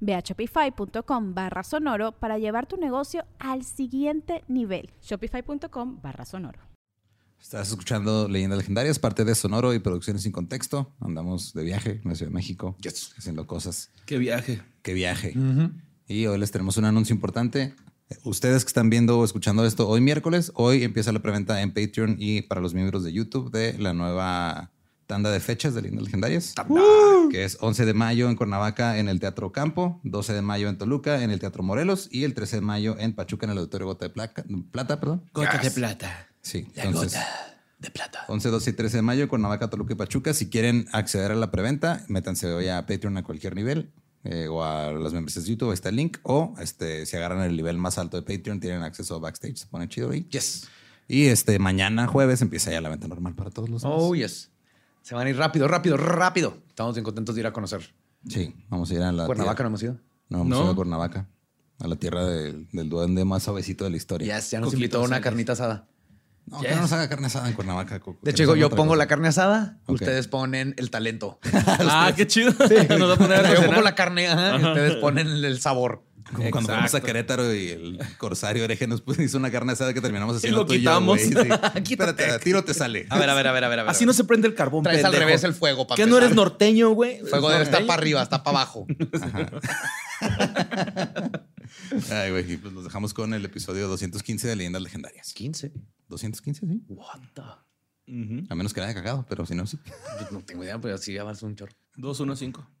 Ve a shopify.com barra sonoro para llevar tu negocio al siguiente nivel. Shopify.com barra sonoro. Estás escuchando Leyendas Legendarias, parte de Sonoro y Producciones sin Contexto. Andamos de viaje en la Ciudad de México, haciendo cosas. Qué viaje. Qué viaje. Y hoy les tenemos un anuncio importante. Ustedes que están viendo o escuchando esto hoy miércoles, hoy empieza la preventa en Patreon y para los miembros de YouTube de la nueva tanda de fechas de Leyendas Legendarias, que es 11 de mayo en Cuernavaca en el Teatro Campo, 12 de mayo en Toluca en el Teatro Morelos y el 13 de mayo en Pachuca en el Auditorio Gota de Plata, plata perdón. Gota de plata. Sí, La entonces, gota de plata. 11, 12 y 13 de mayo en Cuernavaca, Toluca y Pachuca. Si quieren acceder a la preventa, métanse hoy a Patreon a cualquier nivel. eh, o a las membresías de YouTube, ahí está el link. O este, si agarran el nivel más alto de Patreon, tienen acceso a backstage. Se pone chido ahí. Yes. Y este mañana, jueves, empieza ya la venta normal para todos los demás. Oh, yes. Se van a ir rápido, rápido, rápido. Estamos bien contentos de ir a conocer. Sí, vamos a ir a la Cuernavaca no hemos ido. No, vamos a ¿No? ir a Cuernavaca. A la tierra del, del duende más suavecito de la historia. Yes, ya nos Coquito invitó a una carnita asada. No, que no nos haga carne asada en Cuernavaca. Coco. De hecho, yo pongo cosa. la carne asada, ustedes ponen el talento. Ah, qué chido. Nos va a poner a yo pongo la carne, ajá, y ustedes ponen el sabor. Como cuando fuimos a. Querétaro y el corsario hereje nos hizo una carne asada que terminamos haciendo lo tú y yo, quitamos. sí. Espérate, a tiro te sale. A ver, a ver, a ver, a ver. a ver. Así no se prende el carbón. Traes al pendejo. revés el fuego, para ¿Qué no eres norteño, güey? Fuego debe estar para arriba, está para abajo. Ay, güey, y pues los dejamos con el episodio 215 de Leyendas Legendarias. 15. 215, sí. What the? Ujú. A menos que la haya cagado, pero si no, sí. No tengo idea, pero sí avanza un chorro. 215.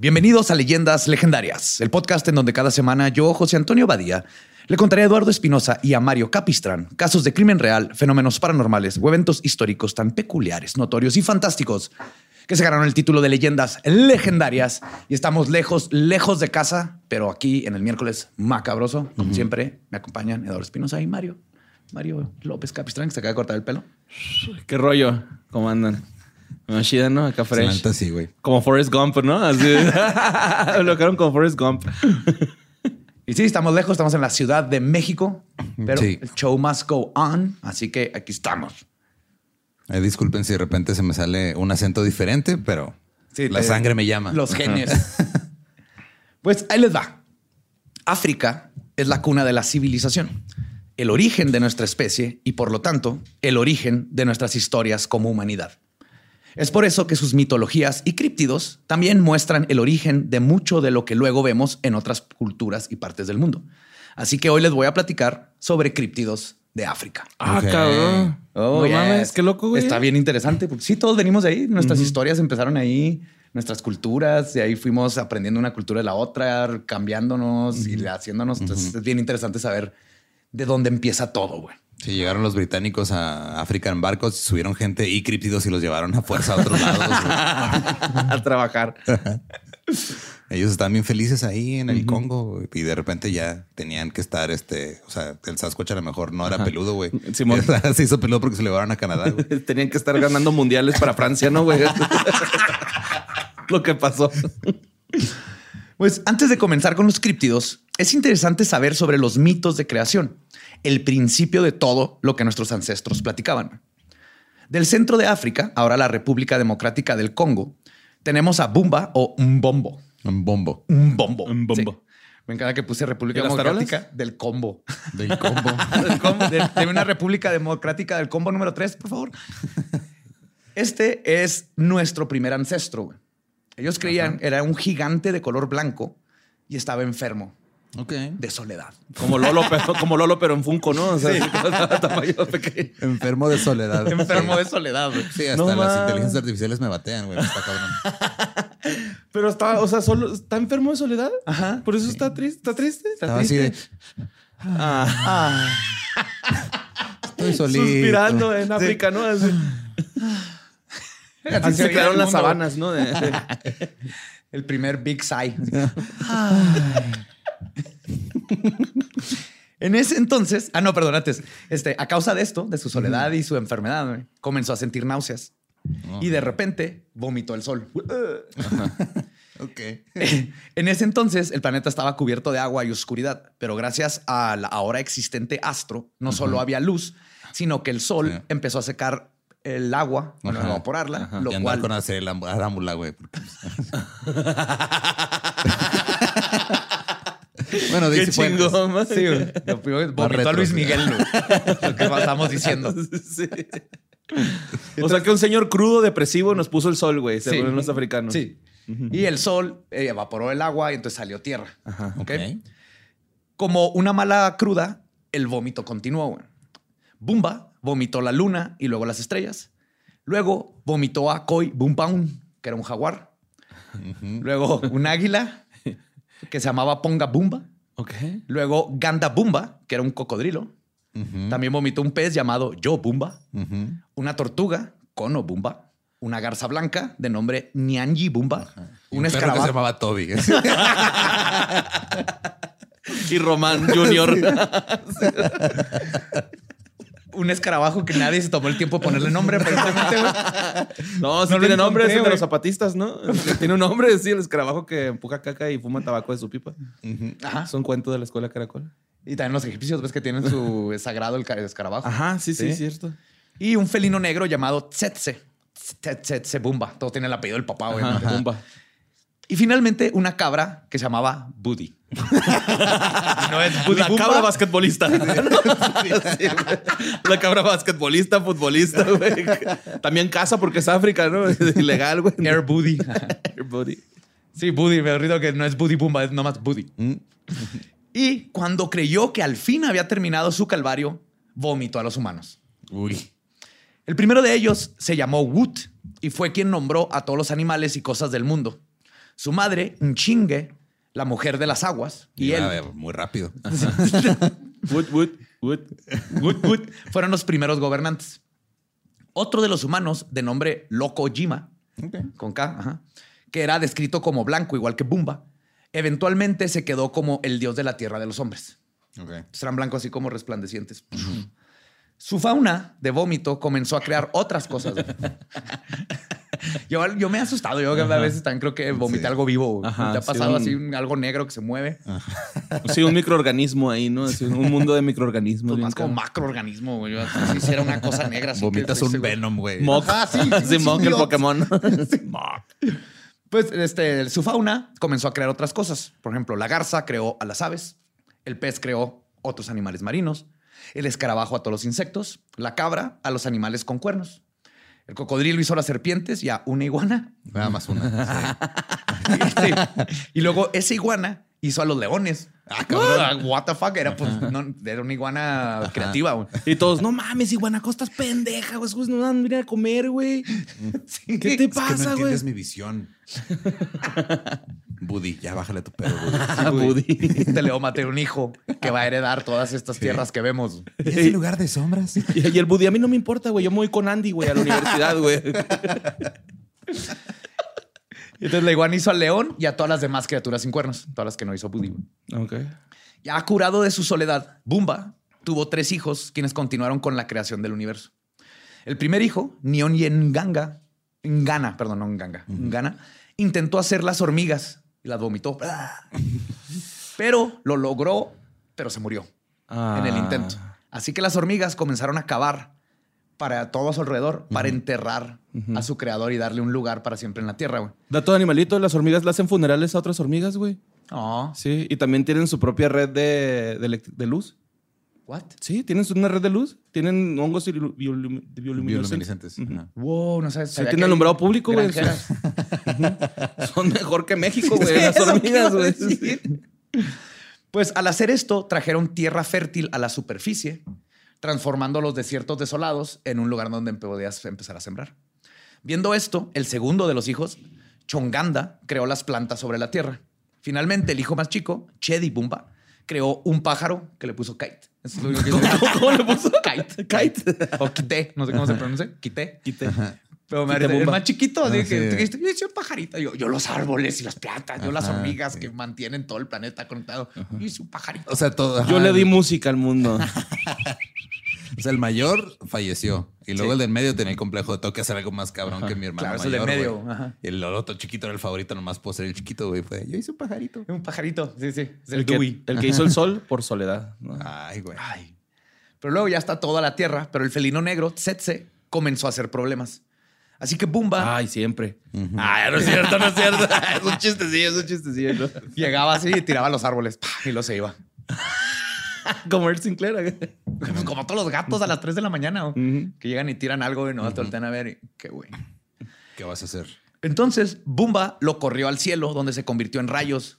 Bienvenidos a Leyendas Legendarias, el podcast en donde cada semana yo, José Antonio Badía, le contaré a Eduardo Espinosa y a Mario Capistrán casos de crimen real, fenómenos paranormales o eventos históricos tan peculiares, notorios y fantásticos que se ganaron el título de Leyendas Legendarias y estamos lejos, lejos de casa, pero aquí en el miércoles macabroso, como siempre, me acompañan Eduardo Espinosa y Mario. Mario López Capistrán, que se acaba de cortar el pelo. ¿Qué rollo? ¿Cómo andan? Más chida, ¿no? Acá fresh. sí, güey. Como Forrest Gump, ¿no? Así. Lo quedaron como Forrest Gump. Y sí, estamos lejos, estamos en la Ciudad de México, pero Sí. el show must go on, así que aquí estamos. Eh, disculpen si de repente se me sale un acento diferente, pero Sí, la te- sangre me llama. Los genes. pues ahí les va. África es la cuna de la civilización, el origen de nuestra especie y por lo tanto el origen de nuestras historias como humanidad. Es por eso que sus mitologías y críptidos también muestran el origen de mucho de lo que luego vemos en otras culturas y partes del mundo. Así que hoy les voy a platicar sobre críptidos de África. Ah, Ok. cabrón. Oh, no yes. mames, qué loco, güey. Está bien interesante. porque sí, todos venimos de ahí. Nuestras historias empezaron ahí, nuestras culturas, y ahí fuimos aprendiendo una cultura de la otra, cambiándonos y haciéndonos. Entonces es bien interesante saber de dónde empieza todo, güey. Sí, llegaron los británicos a África en barcos, subieron gente y críptidos y los llevaron a fuerza a otros lados. a trabajar. Ellos estaban bien felices ahí en el Congo y de repente ya tenían que estar, este, o sea, el Sasquatch a lo mejor no era peludo, güey. Simón. Se hizo peludo porque se lo llevaron a Canadá. Tenían que estar ganando mundiales para Francia, ¿no, güey? Lo que pasó. Pues antes de comenzar con los críptidos, es interesante saber sobre los mitos de creación, el principio de todo lo que nuestros ancestros platicaban. Del centro de África, ahora la República Democrática del Congo, tenemos a Bumba o Mbombo. Un bombo. Un bombo. Un bombo. Sí. Me encanta que puse República ¿Y las Democrática del Combo. Del combo. Del combo. De, de una República Democrática del Combo número 3, por favor. Este es nuestro primer ancestro. Ellos creían era un gigante de color blanco y estaba enfermo ok. de soledad. Como Lolo, pero, como Lolo, pero en Funko, ¿no? O sea, así, tamaño pequeño. Enfermo de soledad. Enfermo Sí. de soledad. güey. Sí, hasta No las mames. inteligencias artificiales me batean, güey. Está cabrón. Pero está, o sea, solo está enfermo de soledad. Ajá. Por eso está triste. ¿Está triste? Está Estaba así de. triste. Ah, Estoy solito. suspirando en África, ¿no? Así, así se crearon las sabanas, ¿no? De- de- El primer Big Sigh. en ese entonces, ah, no, perdón, antes, este, a causa de esto, de su soledad y su enfermedad, comenzó a sentir náuseas y de repente vomitó el sol. Ok. en ese entonces, el planeta estaba cubierto de agua y oscuridad, pero gracias a la ahora existente astro, no solo había luz, sino que el sol Sí. empezó a secar el agua, bueno, a Ajá. evaporarla, Ajá. lo y andar cual con hacer el arámbula, güey. porque- bueno, Qué dice Fuentes. chingón, man. Sí, güey. Lo primero, Vomitó a Luis. Miguel, güey. Lo que estamos diciendo. Sí. O sea que un señor crudo, depresivo, nos puso el sol, güey, según Sí. los africanos. Sí. Y el sol eh, evaporó el agua y entonces salió tierra. Ajá. ¿ok? Ok. Como una mala cruda, el vómito continuó. güey. Bumba vomitó la luna y luego las estrellas. Luego vomitó a Koi Bumpaun, que era un jaguar. Luego un águila que se llamaba Ponga Bumba. Ok. Luego Ganda Bumba, que era un cocodrilo. También vomitó un pez llamado Yo Bumba. una tortuga, Cono Bumba, una garza blanca de nombre Nyanji Bumba, Y un perro que se llamaba Toby. Y Román Junior. Un escarabajo que nadie se tomó el tiempo de ponerle nombre. No, sí No tiene nombre, es el de los zapatistas, ¿no? tiene un nombre, sí, el escarabajo que empuja caca y fuma tabaco de su pipa. Ajá. Es un cuento de la escuela Caracol. Y también los egipcios, ves que tienen su sagrado el ca- el escarabajo. Ajá, sí, sí, Sí. cierto. Y un felino negro llamado Tsetse. Tsetse Bumba. Todo tiene el apellido del papá, güey. Bumba. Y finalmente una cabra que se llamaba Buddy. no es Buddy La cabra basquetbolista. La cabra basquetbolista, futbolista, güey. También casa porque es África, ¿no? Es ilegal, güey. Air Buddy. Air Buddy. Sí, Buddy. Me olvido que no es Buddy Bumba, es nomás Buddy. Mm. Y cuando creyó que al fin había terminado su calvario, vomitó a los humanos. Uy. El primero de ellos se llamó Woot y fue quien nombró a todos los animales y cosas del mundo. Su madre, Nchingue, la mujer de las aguas, y Iba él, a ver, muy rápido. Wood, wood, wood. Woot Woot, fueron los primeros gobernantes. Otro de los humanos, de nombre Loco Jima, con K, ajá, que era descrito como blanco, igual que Bumba, eventualmente se quedó como el dios de la tierra de los hombres. Ok. Entonces eran blancos así como resplandecientes. Su fauna de vómito comenzó a crear otras cosas. yo, yo me he asustado. Yo a veces también creo que vomité Sí. algo vivo. Ajá, ¿Te ha sí, pasado un- así algo negro que se mueve? Sí, un microorganismo ahí, ¿no? Así, un mundo de microorganismos. Pues más como macroorganismo. güey. Yo así si hiciera una cosa negra. así Vomitas un seguro. Venom, güey. Mock. Ajá, sí, Sí, Mock, el. Pokémon. Pues este, su fauna comenzó a crear otras cosas. Por ejemplo, la garza creó a las aves, el pez creó otros animales marinos, el escarabajo a todos los insectos, la cabra a los animales con cuernos. El cocodrilo hizo las serpientes y a una iguana. Nada más una. Sí. Y luego esa iguana hizo a los leones. Ah, cabrón. What the fuck? Era, pues, no, era una iguana creativa. güey. Y todos, no mames, Iguanacosta es pendeja, güey. No van a venir a comer, güey. Sí. ¿Qué te Es pasa, güey? entiendes mi visión. Buddy, ya bájale tu pedo, Buddy. Ah, Buddy. Te le maté un hijo que va a heredar todas estas tierras que vemos. ¿Y ese lugar de sombras? Y, y el Buddy, a mí no me importa, güey. Yo me voy con Andy, güey, a la universidad, güey. Y Entonces la iguana hizo al león y a todas las demás criaturas sin cuernos, todas las que no hizo Buddy. güey. Ok. Ya curado de su soledad, Bumba tuvo tres hijos quienes continuaron con la creación del universo. El primer hijo, Nion Nganga, Ngana, perdón, no Nganga, Ngana, intentó hacer las hormigas y las vomitó. Pero lo logró, pero se murió en el Ah. intento. Así que las hormigas comenzaron a cavar para todo a su alrededor, para enterrar a su creador y darle un lugar para siempre en la tierra, güey. Dato de animalito, las hormigas le hacen funerales a otras hormigas, güey. Oh, Sí, y también tienen su propia red de, de, elect- de luz. What? Sí, tienen una red de luz. Tienen hongos biolu- biolu- bioluminiscentes. Wow, no sabes. Sí, tienen alumbrado público, güey. Son mejor que México, güey. Las hormigas, güey. Pues al hacer esto, trajeron tierra fértil a la superficie, transformando los desiertos desolados en un lugar donde podías empezar a sembrar. Viendo esto, el segundo de los hijos, Chonganda, creó las plantas sobre la tierra. Finalmente, el hijo más chico, Chedi Bumba, creó un pájaro que le puso Kite. Eso es lo único que. ¿Cómo le puso? Kite. Kite. O Quité, no sé cómo se pronuncia. Quité. Quite. Pero me el más chiquito, así Ah, que sí. yo soy un pajarito. Yo, yo los árboles y las plantas, yo las hormigas sí. que mantienen todo el planeta conectado. Yo soy un pajarito. O sea, todo. Yo le di música al mundo. O sea, el mayor falleció. Y luego Sí. el del medio tenía el complejo de tengo que hacer algo más cabrón que mi hermano Claro, es el del medio, ajá. Y el otro chiquito era el favorito, nomás por ser el chiquito, güey. Fue, yo hice un pajarito. un pajarito, sí, sí. Es el, El que, el que hizo el sol por soledad. ¿no? Ay, güey. Ay. Pero luego ya está toda la tierra, pero el felino negro, Tsetse, comenzó a hacer problemas. Así que Bumba Ay, siempre. Ay, no es cierto, no es cierto. es un chistecillo, es un chistecillo. ¿no? llegaba así y tiraba los árboles ¡pah! y lo se iba. Como Earl Sinclair. Pues como todos los gatos a las 3 de la mañana, que llegan y tiran algo y no te voltean a ver. y qué güey. ¿Qué vas a hacer? Entonces, Bumba lo corrió al cielo, donde se convirtió en rayos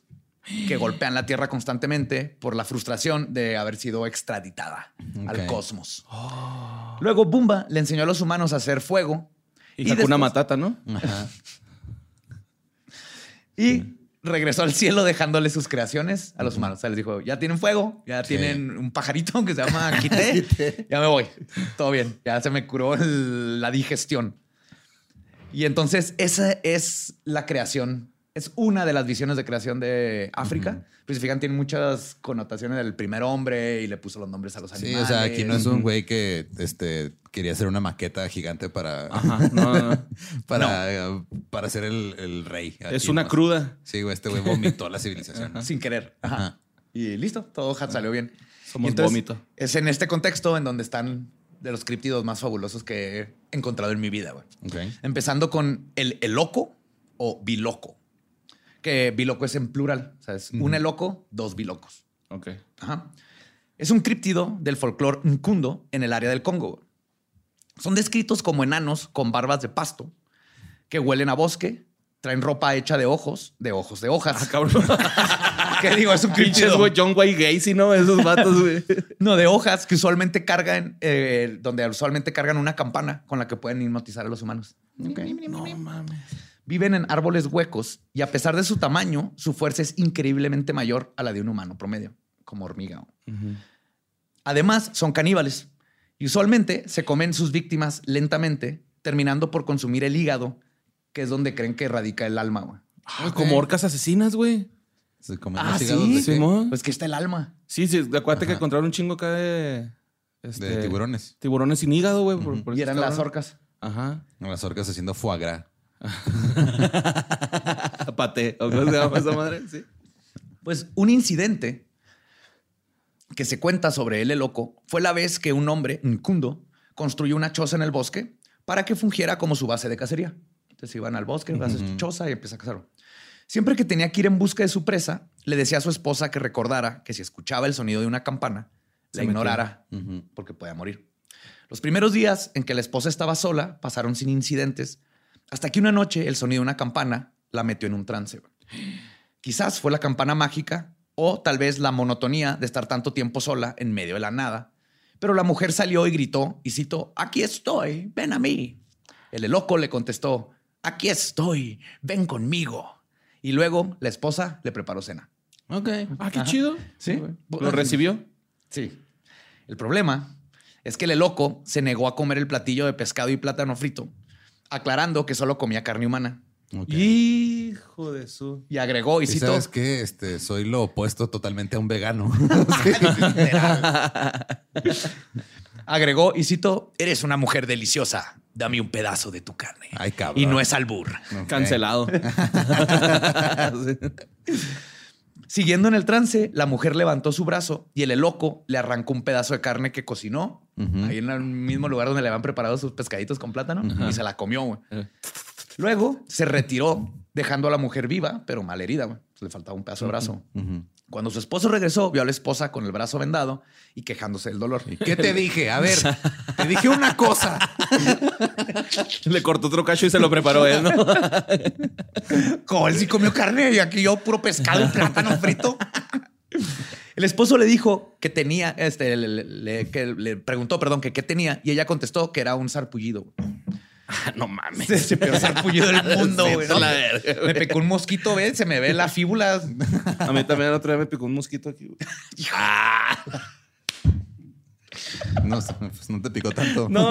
que golpean la tierra constantemente por la frustración de haber sido extraditada al cosmos. Luego, Bumba le enseñó a los humanos a hacer fuego Y, Y después- Matata, ¿no? Ajá. y regresó al cielo dejándole sus creaciones a los humanos. O sea, les dijo, ya tienen fuego, ya tienen un pajarito que se llama Quité, ya me voy. Todo bien, ya se me curó el- la digestión. Y entonces esa es la creación, es una de las visiones de creación de África. Pues si fijan, tiene muchas connotaciones del primer hombre y le puso los nombres a los Sí, animales. o sea, aquí no es un güey que este, quería hacer una maqueta gigante para, Ajá, no, no. para, para ser el, el rey. Es una cruda. Sí, güey, este güey vomitó la civilización. sin querer. Ajá. Ajá. Y listo, todo salió bien. Somos entonces, vómito. Es en este contexto en donde están de los criptidos más fabulosos que he encontrado en mi vida, güey. Ok. Empezando con el eloco o biloco. Que biloco es en plural. O sea, es un eloco, dos bilocos. Ok. Ajá. Es un críptido del folclore nkundo en el área del Congo. Son descritos como enanos con barbas de pasto que huelen a bosque, traen ropa hecha de ojos, de ojos, de hojas. Ah, cabrón. ¿Qué digo? Es un güey, John Wayne Gacy, ¿no? Esos vatos, güey. No, de hojas que usualmente cargan, eh, donde usualmente cargan una campana con la que pueden hipnotizar a los humanos. No mames. Viven en árboles huecos y a pesar de su tamaño, su fuerza es increíblemente mayor a la de un humano promedio, como hormiga. Además, son caníbales y usualmente se comen sus víctimas lentamente, terminando por consumir el hígado, que es donde creen que radica el alma. güey. Ah, Como orcas asesinas, güey. Se comen Ah, los sí, hígados de, qué? Simón. Pues que está el alma. Sí, sí. Acuérdate que encontraron un chingo acá de... este, de tiburones. Tiburones sin hígado, güey. por- por Y eran las orcas. Ajá. Las orcas haciendo foie gras. Pate. ¿O cómo se llama esa madre? Sí. Pues un incidente que se cuenta sobre el loco fue la vez que un hombre, Nkundo, construyó una choza en el bosque para que fungiera como su base de cacería. Entonces iban al bosque, haces tu choza y empieza a cazarlo. Siempre que tenía que ir en busca de su presa, le decía a su esposa que recordara que si escuchaba el sonido de una campana, la Se ignorara porque podía morir. Los primeros días en que la esposa estaba sola pasaron sin incidentes, hasta que una noche el sonido de una campana la metió en un trance. Quizás fue la campana mágica o tal vez la monotonía de estar tanto tiempo sola en medio de la nada. Pero la mujer salió y gritó y citó, aquí estoy, ven a mí. El loco le contestó, aquí estoy, ven conmigo. Y luego la esposa le preparó cena. Ok. Ah, qué Ajá. chido. Sí. ¿Lo recibió? Sí. El problema es que el loco se negó a comer el platillo de pescado y plátano frito, aclarando que solo comía carne humana. Hijo de su... Y agregó y ¿Y citó, sabes qué? Este, soy lo opuesto totalmente a un vegano. agregó y citó, eres una mujer deliciosa, dame un pedazo de tu carne. Ay, cabrón. Y no es albur. Ok. Cancelado. Siguiendo en el trance, la mujer levantó su brazo y el loco le arrancó un pedazo de carne que cocinó ahí en el mismo lugar donde le habían preparado sus pescaditos con plátano y se la comió. Eh. Luego se retiró, dejando a la mujer viva, pero mal herida. güey. Le faltaba un pedazo de brazo. Cuando su esposo regresó, vio a la esposa con el brazo vendado y quejándose del dolor. ¿Qué te dije? A ver, te dije una cosa. Le cortó otro cacho y se lo preparó él, ¿no? Como él sí comió carne y aquí yo puro pescado y plátano frito. El esposo le dijo que tenía, este, le, le- le- que le preguntó, perdón, que qué tenía y ella contestó que era un sarpullido. no mames. Ese peor sarpullido del mundo, Sí, güey. está ¿no? la. Me picó un mosquito, ¿ves? Se me ve la fíbula. A mí también el otro día me picó un mosquito aquí. güey. No, pues no te picó tanto. No,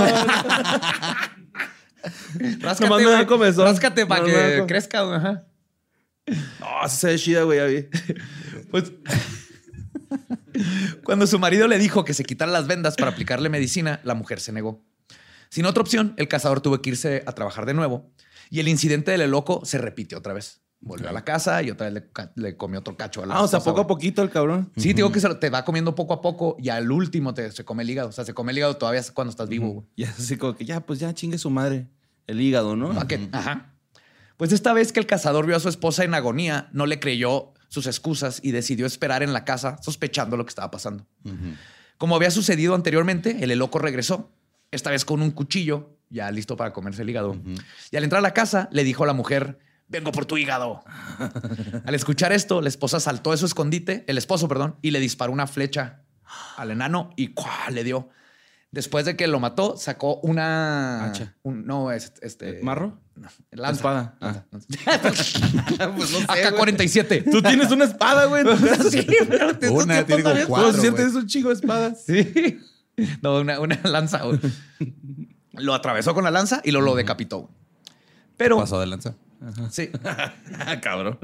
Ráscate, Nomás me da güey. comezón. Ráscate para Nomás que crezca, güey. Ajá. no, sí se ve chida, güey, ya vi. Pues cuando su marido le dijo que se quitara las vendas para aplicarle medicina, la mujer se negó. Sin otra opción, el cazador tuvo que irse a trabajar de nuevo y el incidente del loco se repitió otra vez. Volvió a la casa y otra vez le, comió otro cacho a la Ah, o sea, poco a poquito el cabrón. Sí, digo que se lo- te va comiendo poco a poco y al último te, se come el hígado. O sea, se come el hígado todavía cuando estás vivo. Y así como que ya, pues ya chingue su madre. El hígado, ¿no? Ajá. Pues esta vez que el cazador vio a su esposa en agonía, no le creyó sus excusas y decidió esperar en la casa sospechando lo que estaba pasando. Como había sucedido anteriormente, el loco regresó, esta vez con un cuchillo, ya listo para comerse el hígado. Y al entrar a la casa, le dijo a la mujer, vengo por tu hígado. al escuchar esto, la esposa saltó de su escondite, el esposo, perdón, y le disparó una flecha al enano y ¡cuá! le dio. Después de que lo mató, sacó una... Hacha. un- no, es este... ¿Marro? No, lanza. Espada. Ah. pues no sé, AK-47. Tú tienes una espada, güey. sí, pero te- Una, como todavía- cuatro, ¿Cómo sientes un chico de espadas? Sí. No, una, una lanza. güey. Lo atravesó con la lanza y lo, lo decapitó. Pero, Pasó de lanza. sí. Cabrón.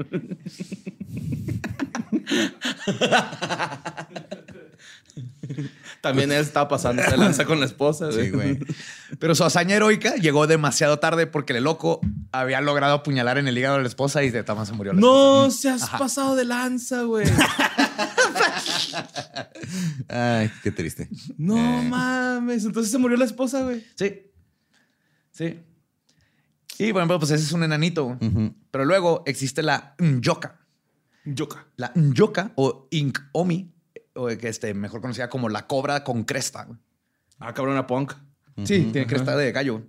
También él estaba pasando de lanza con la esposa. Sí, güey. Pero su hazaña heroica llegó demasiado tarde porque el loco había logrado apuñalar en el hígado a la esposa y de tama se murió. la No se has pasado de lanza, güey. Ay, qué triste. No mames. Entonces se murió la esposa, güey. Sí. Sí. Y bueno, pues ese es un enanito. Pero luego existe la Nyoka. Yoka. La Nyoka o Inkomi, o que este, mejor conocida como la cobra con cresta. Ah, cabrón, a punk. Sí, tiene cresta de gallo.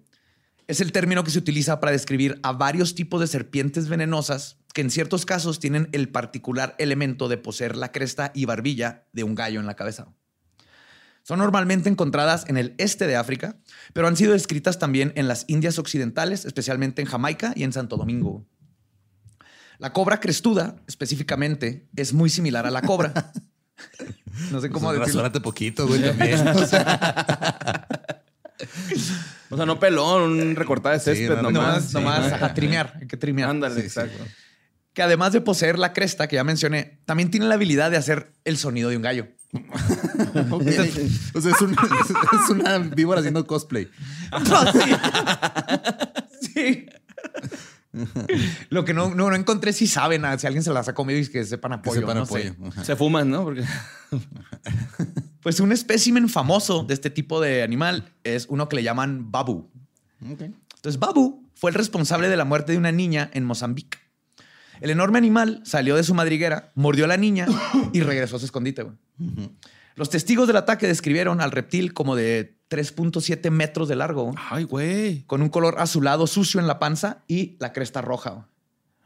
Es el término que se utiliza para describir a varios tipos de serpientes venenosas que en ciertos casos tienen el particular elemento de poseer la cresta y barbilla de un gallo en la cabeza. Son normalmente encontradas en el este de África, pero han sido descritas también en las Indias Occidentales, especialmente en Jamaica y en Santo Domingo. La cobra crestuda, específicamente, es muy similar a la cobra. No sé cómo Pues decirlo. poquito, güey, también. O sea, O sea, no pelón, un recortado de Sí, césped no, nomás. Nomás, sí, a trimear, hay que trimear. Ándale, Sí, sí. exacto. Que además de poseer la cresta que ya mencioné, también tiene la habilidad de hacer el sonido de un gallo. o sea, es, un- es una víbora haciendo cosplay. Sí. Lo que no, no, no encontré si saben, ah, si alguien se las ha comido y que sepan Que apoyo. sepan no apoyo. sé. Se fuman, ¿no? Porque Pues un espécimen famoso de este tipo de animal es uno que le llaman babu. Entonces, Babu fue el responsable de la muerte de una niña en Mozambique. El enorme animal salió de su madriguera, mordió a la niña y regresó a su escondite. güey. Los testigos del ataque describieron al reptil como de 3.7 metros de largo, Ay, güey. con un color azulado sucio en la panza y la cresta roja.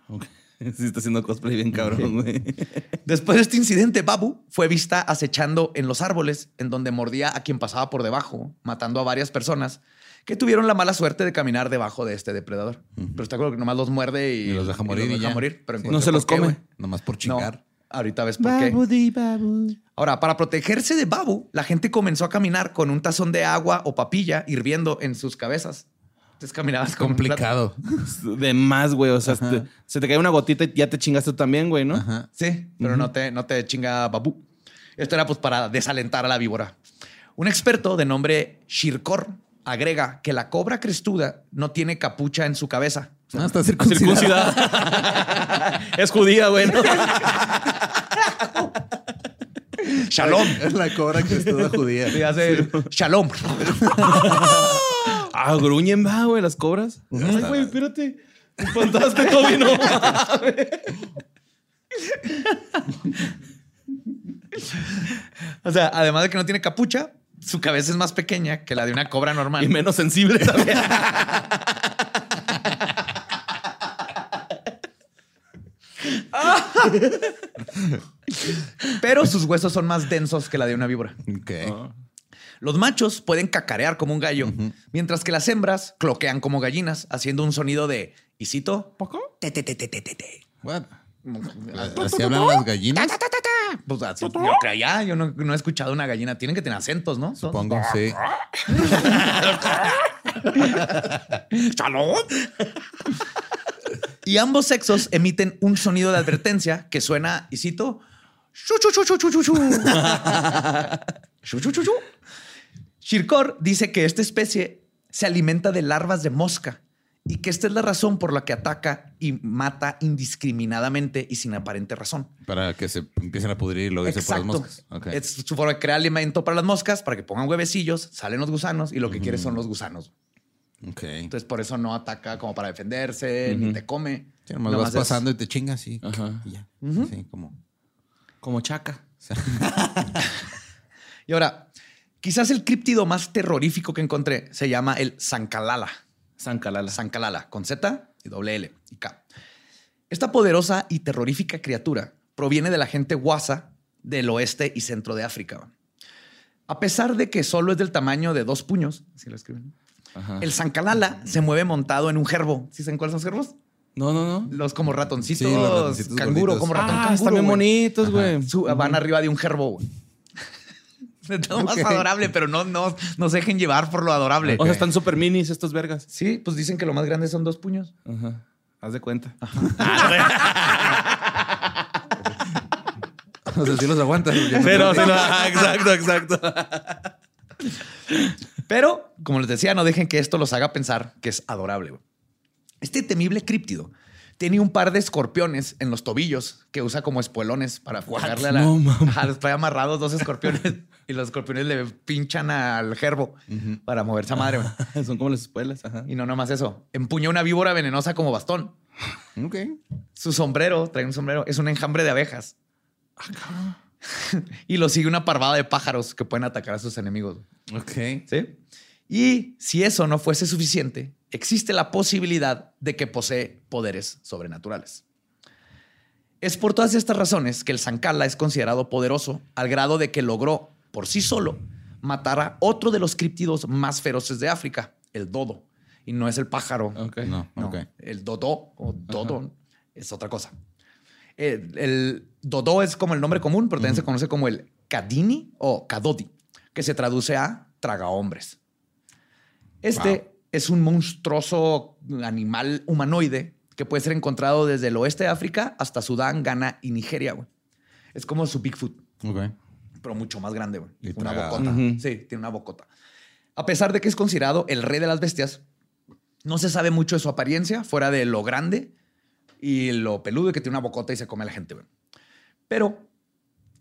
güey. Ok. Sí, está haciendo cosplay bien cabrón, güey. Después de este incidente, Babu fue vista acechando en los árboles, en donde mordía a quien pasaba por debajo, matando a varias personas que tuvieron la mala suerte de caminar debajo de este depredador. Pero está claro que nomás los muerde y, Y los deja morir y deja ya. morir. Pero Sí. No se los qué, come. Nomás por No, chingar. ahorita ves por qué. Ahora, para protegerse de Babu, la gente comenzó a caminar con un tazón de agua o papilla hirviendo en sus cabezas. Entonces caminabas. Complicado. De más, güey. O sea, te- se te cae una gotita y ya te chingaste tú también, güey, ¿no? Ajá. Sí, pero no, te, no te chinga Babu. Esto era pues para desalentar a la víbora. Un experto de nombre Shirkor agrega que la cobra crestuda no tiene capucha en su cabeza, Ah, está circuncidada. Circuncidada. es judía, güey. ¿no? Shalom. Es la cobra que es toda judía. Y hace shalom. Ah, gruñen, va, güey, las cobras. Ay, güey, espérate. Espantaste, Toby, no. O sea, además de que no tiene capucha, su cabeza es más pequeña que la de una cobra normal. Y menos sensible también. Pero sus huesos son más densos que la de una víbora. Ok. Los machos pueden cacarear como un gallo, mientras que las hembras cloquean como gallinas, haciendo un sonido de, ¿y cito? ¿Poco? Te, te, te, te, te, te, te. What? ¿Así hablan las gallinas? Pues así, yo creo ya, yo no, no he escuchado una gallina. Tienen que tener acentos, ¿no? Son- Supongo, sí. ¡Salud! y ambos sexos emiten un sonido de advertencia que suena, y cito. Shirkor dice que esta especie se alimenta de larvas de mosca y que esta es la razón por la que ataca y mata indiscriminadamente y sin aparente razón. Para que se empiecen a pudrir y luego irse por las moscas. Ok. Es su forma de crear alimento para las moscas, para que pongan huevecillos, salen los gusanos y lo que quiere son los gusanos. Ok. Entonces, por eso no ataca como para defenderse, ni te come. Sí, nomás Nomás vas es- pasando y te chingas y, Ajá. y ya. Sí, como. Como chaca. Y ahora, quizás el críptido más terrorífico que encontré se llama el Zancalala. San Calala. Zancalala, con Z y doble L y K. Esta poderosa y terrorífica criatura proviene de la gente guasa del oeste y centro de África. A pesar de que solo es del tamaño de dos puños, así lo escriben, Ajá. el Zancalala se mueve montado en un gerbo. ¿Sí saben cuáles son los gerbos? No, no, no. Los como ratoncitos, Sí, los ratoncitos canguro, gorditos. como ratón Ah, canguro. están bien bonitos, güey. Van arriba de un gerbo. güey. Es lo más adorable, pero no, no, no se dejen llevar por lo adorable. O sea, están súper minis estos vergas. Sí, pues dicen que lo más grande son dos puños. Ajá. Haz de cuenta. O sea, sí los aguantas. Pero, sí, no, ajá, exacto, exacto. Pero, como les decía, no dejen que esto los haga pensar que es adorable. Este temible críptido tiene un par de escorpiones en los tobillos que usa como espuelones para pegarle a la. No. Ajá, trae amarrados dos escorpiones y los escorpiones le pinchan al gerbo para moverse a madre. Son como las espuelas. Ajá. Y no nomás eso. Empuña una víbora venenosa como bastón. Ok. Su sombrero, trae un sombrero, es un enjambre de abejas. y lo sigue una parvada de pájaros que pueden atacar a sus enemigos. Ok. ¿Sí? Y si eso no fuese suficiente, existe la posibilidad de que posee poderes sobrenaturales. Es por todas estas razones que el Zancala es considerado poderoso al grado de que logró, por sí solo, matar a otro de los críptidos más feroces de África, el dodo. Y no es el pájaro. No, No, el dodo o dodo es otra cosa. El, el dodo es como el nombre común, pero también se conoce como el cadini o cadodi, que se traduce a tragahombres. Este Wow. Es un monstruoso animal humanoide que puede ser encontrado desde el oeste de África hasta Sudán, Ghana y Nigeria. güey. Es como su Bigfoot Ok. pero mucho más grande, güey. Y Una bocota. Sí, tiene una bocota. A pesar de que es considerado el rey de las bestias, no se sabe mucho de su apariencia, fuera de lo grande y lo peludo que tiene una bocota y se come a la gente, güey. Pero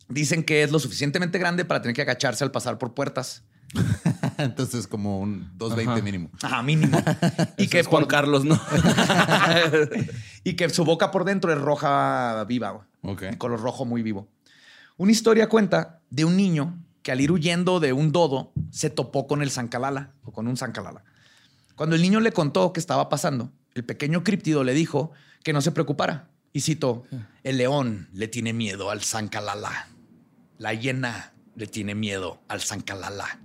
dicen que es lo suficientemente grande para tener que agacharse al pasar por puertas. Entonces, como un 220 Ajá. mínimo. Ajá, mínimo. y, Ese que es Juan por- Carlos, ¿no? y que su boca por dentro es roja viva, güey. Ok. Un color rojo muy vivo. Una historia cuenta de un niño que al ir huyendo de un dodo se topó con el zancalala o con un zancalala. Cuando el niño le contó qué estaba pasando, el pequeño críptido le dijo que no se preocupara. Y citó, el león le tiene miedo al zancalala. La hiena le tiene miedo al zancalala.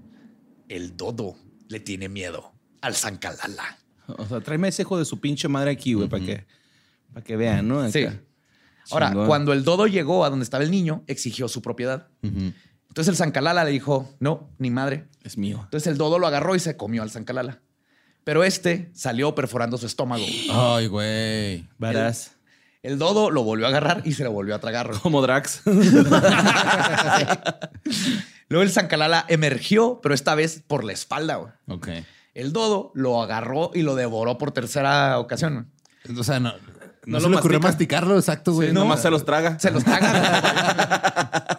El dodo le tiene miedo al zancalala. O sea, tráeme ese hijo de su pinche madre aquí, güey, para que, para que vean, ¿no? Acá. Sí. Ahora, Chingón. cuando el dodo llegó a donde estaba el niño, exigió su propiedad. Entonces el zancalala le dijo, no, ni madre. Es mío. Entonces el dodo lo agarró y se comió al zancalala. Pero este salió perforando su estómago. Ay, güey. Verás. El dodo lo volvió a agarrar y se lo volvió a tragar. Como Drax. Luego el zancalala emergió, pero esta vez por la espalda. güey. Ok. El dodo lo agarró y lo devoró por tercera ocasión. güey. O sea, no, no, No se lo le ocurrió mastica. masticarlo, exacto, güey. Sí, no, nomás se los traga. Se los tragan.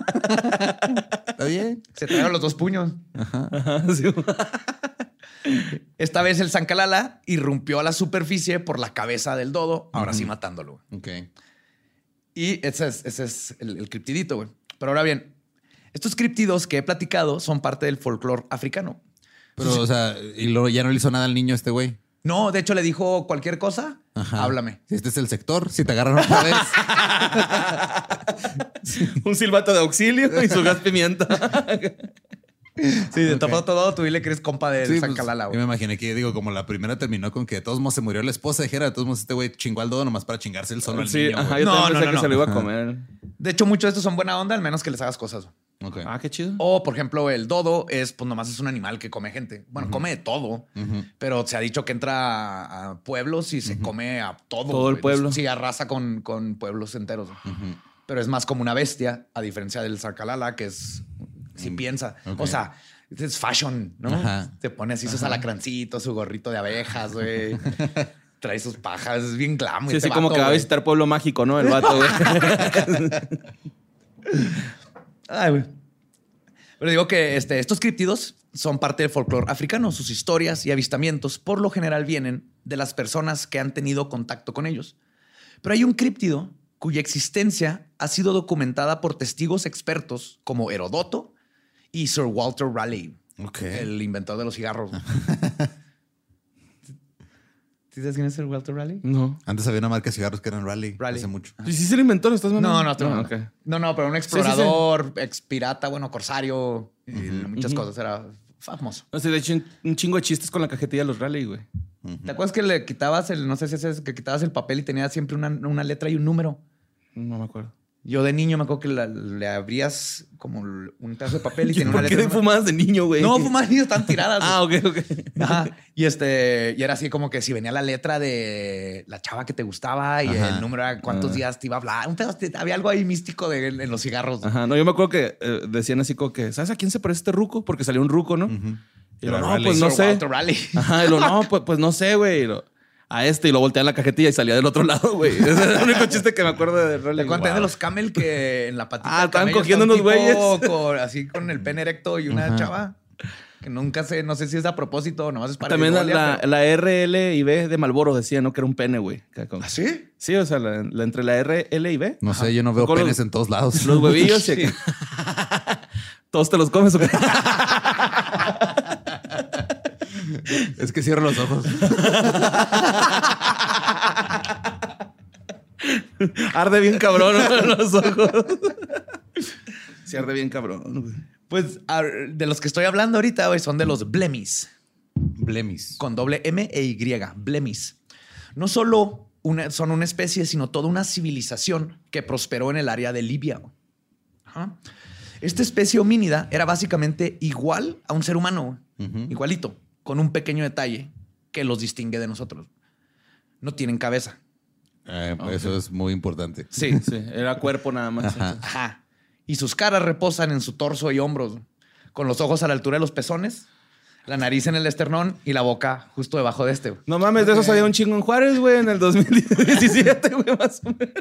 Está bien. se tragan los dos puños. Sí. Esta vez el Zancalala irrumpió a la superficie por la cabeza del dodo, ahora sí matándolo. güey. Ok. Y ese es, ese es el, el criptidito, güey. Pero ahora bien, estos criptidos que he platicado son parte del folclore africano. Pero, o sea, y luego ya no le hizo nada al niño a este güey. No, de hecho le dijo cualquier cosa, Ajá. háblame. Si este es el sector, si te agarran otra vez. Un silbato de auxilio y su gas pimienta. Sí, de todo, todo, tú dile que eres compa del Sí, pues, Zancalala, yo me imaginé que, digo, como la primera terminó con que de todos modos se murió la esposa, dijera, de todos modos este güey chingó al dodo nomás para chingarse el solo al Sí, niño, ajá, yo No, no, no, que no. se lo iba a comer. De hecho, muchos de estos son buena onda, al menos que les hagas cosas. Ok. Ah, qué chido. O, por ejemplo, el dodo es, pues nomás es un animal que come gente. Bueno, come de todo, pero se ha dicho que entra a, a pueblos y se come a todo. Todo el pueblo. Sí, arrasa con, con pueblos enteros. Pero es más como una bestia, a diferencia del Zacalala, que es sin piensa. Ok. O sea, es fashion, ¿no? Ajá. Se pone así sus alacrancitos, su gorrito de abejas, güey. Trae sus pajas, es bien glam. Sí, este así como que va a visitar Pueblo Mágico, ¿no? El vato, güey. Ay, güey. Pero digo que este, estos criptidos son parte del folclore africano. Sus historias y avistamientos por lo general vienen de las personas que han tenido contacto con ellos. Pero hay un críptido cuya existencia ha sido documentada por testigos expertos como Herodoto y Sir Walter Raleigh, el inventor de los cigarros. ¿Sí sabes quién es Sir Walter Raleigh? No. Antes había una marca de cigarros que eran Rally. Raleigh. Hace mucho. ¿Y si se lo inventó? ¿Lo estás No, mandando? no, estoy Ah, mamando. ok. no, no, pero un sí, sí. explorador, ex pirata, bueno, corsario, y muchas cosas. Era famoso. No sé, de hecho, un- chingo de chistes con la cajetilla de los rally, güey. ¿Te acuerdas que le quitabas el, no sé si es que quitabas el papel y tenía siempre una, una letra y un número? No me acuerdo. Yo de niño me acuerdo que la- le abrías como un pedazo de papel y tenía una ¿Por letra. qué un número. fumadas de niño, güey? No, fumadas niños están tiradas. Ah, ok, ok. Ajá. Y este, y era así como que si venía la letra de la chava que te gustaba y Ajá. el número era cuántos Ah. días te iba a hablar. Un pedazo, había algo ahí místico de, en los cigarros. Ajá, no, yo me acuerdo que eh, decían así como que, ¿sabes a quién se parece este ruco? Porque salió un ruco, ¿no? Ujú. Y lo, no, pues no sé. Ajá, y lo, no, pues, pues no sé, güey. Y lo, A este y lo voltean la cajetilla y salía del otro lado, güey. Ese es el único chiste que me acuerdo de ¿Te Raleigh. acuerdas de los camel que en la patita Ah, estaban cogiendo está un unos güeyes. con- así con el pene erecto y una Ajá. chava? Que nunca sé, no sé si es a propósito o nomás es para También la, la, pero- la RL y B de Malboro decía, ¿no? Que era un pene, güey. ¿Ah, sí? Sí, o sea, la- la- entre la RL y B. No sé, yo no veo Con los- penes en todos lados. Los huevillos y Todos te los comes. ¿o qué? Es que cierro los ojos. Arde bien cabrón los ojos. Sí, arde bien cabrón, güey. Pues de los que estoy hablando ahorita, güey, son de los blemis. Blemis. con doble M e Y, blemis. No solo una- son una especie, sino toda una civilización que prosperó en el área de Libia. Ajá. Esta especie homínida era básicamente igual a un ser humano, igualito, con un pequeño detalle que los distingue de nosotros. No tienen cabeza. Eh, Eso es muy importante. Sí. Sí, era cuerpo nada más. Ajá. Ajá. Y sus caras reposan en su torso y hombros, con los ojos a la altura de los pezones, la nariz en el esternón y la boca justo debajo de este. güey. No mames, de eso había un chingo en Juárez, güey, en el 2017, güey, más o menos.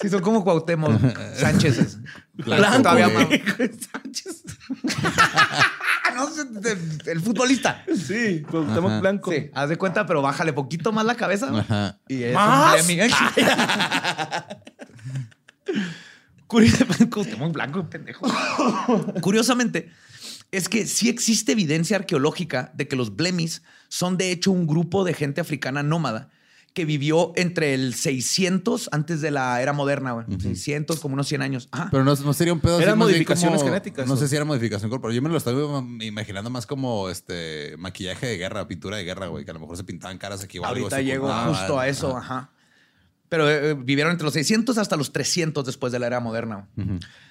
Sí, son como Cuauhtémoc Sánchez. Blanco, todavía güey. más. Sánchez. no, el futbolista. Sí, Cuauhtémoc Ajá. Blanco. Sí, haz de cuenta, pero bájale poquito más la cabeza. Ajá. Y es ¿Más? un Blanco, pendejo. Curiosamente, es que sí existe evidencia arqueológica de que los Blemis son de hecho un grupo de gente africana nómada que vivió entre el 600 antes de la era moderna, güey. 600, como unos 100 años. Ajá. Pero no, no sería un pedo así Eran modificaciones como- genéticas, No ¿o? sé si era modificación corporal. Yo me lo estaba imaginando más como este maquillaje de guerra, pintura de guerra, güey. Que a lo mejor se pintaban caras aquí o algo Ahorita así llego como- Ah, justo a eso, ajá. ajá. Pero eh, vivieron entre los 600 hasta los 300 después de la era moderna.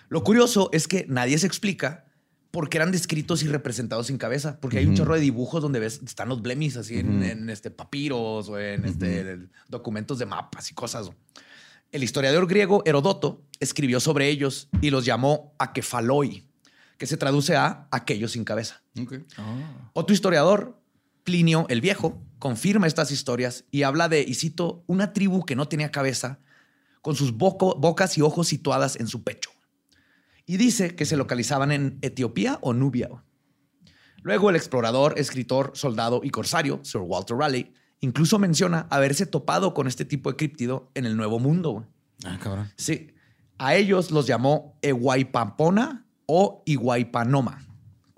Lo curioso es que nadie se explica por qué eran descritos y representados sin cabeza. Porque hay un chorro de dibujos donde ves, están los blemis así en, este, papiros o en este, documentos de mapas y cosas. El historiador griego Herodoto escribió sobre ellos y los llamó akefaloi, que se traduce a aquellos sin cabeza. Ok. Otro historiador, Plinio el Viejo confirma estas historias y habla de, y cito, una tribu que no tenía cabeza, con sus boco- bocas y ojos situadas en su pecho. Y dice que se localizaban en Etiopía o Nubia. Luego el explorador, escritor, soldado y corsario, Sir Walter Raleigh, incluso menciona haberse topado con este tipo de críptido en el Nuevo Mundo. Ah, cabrón. Sí, a ellos los llamó Eguaypampona o Iguaypanoma.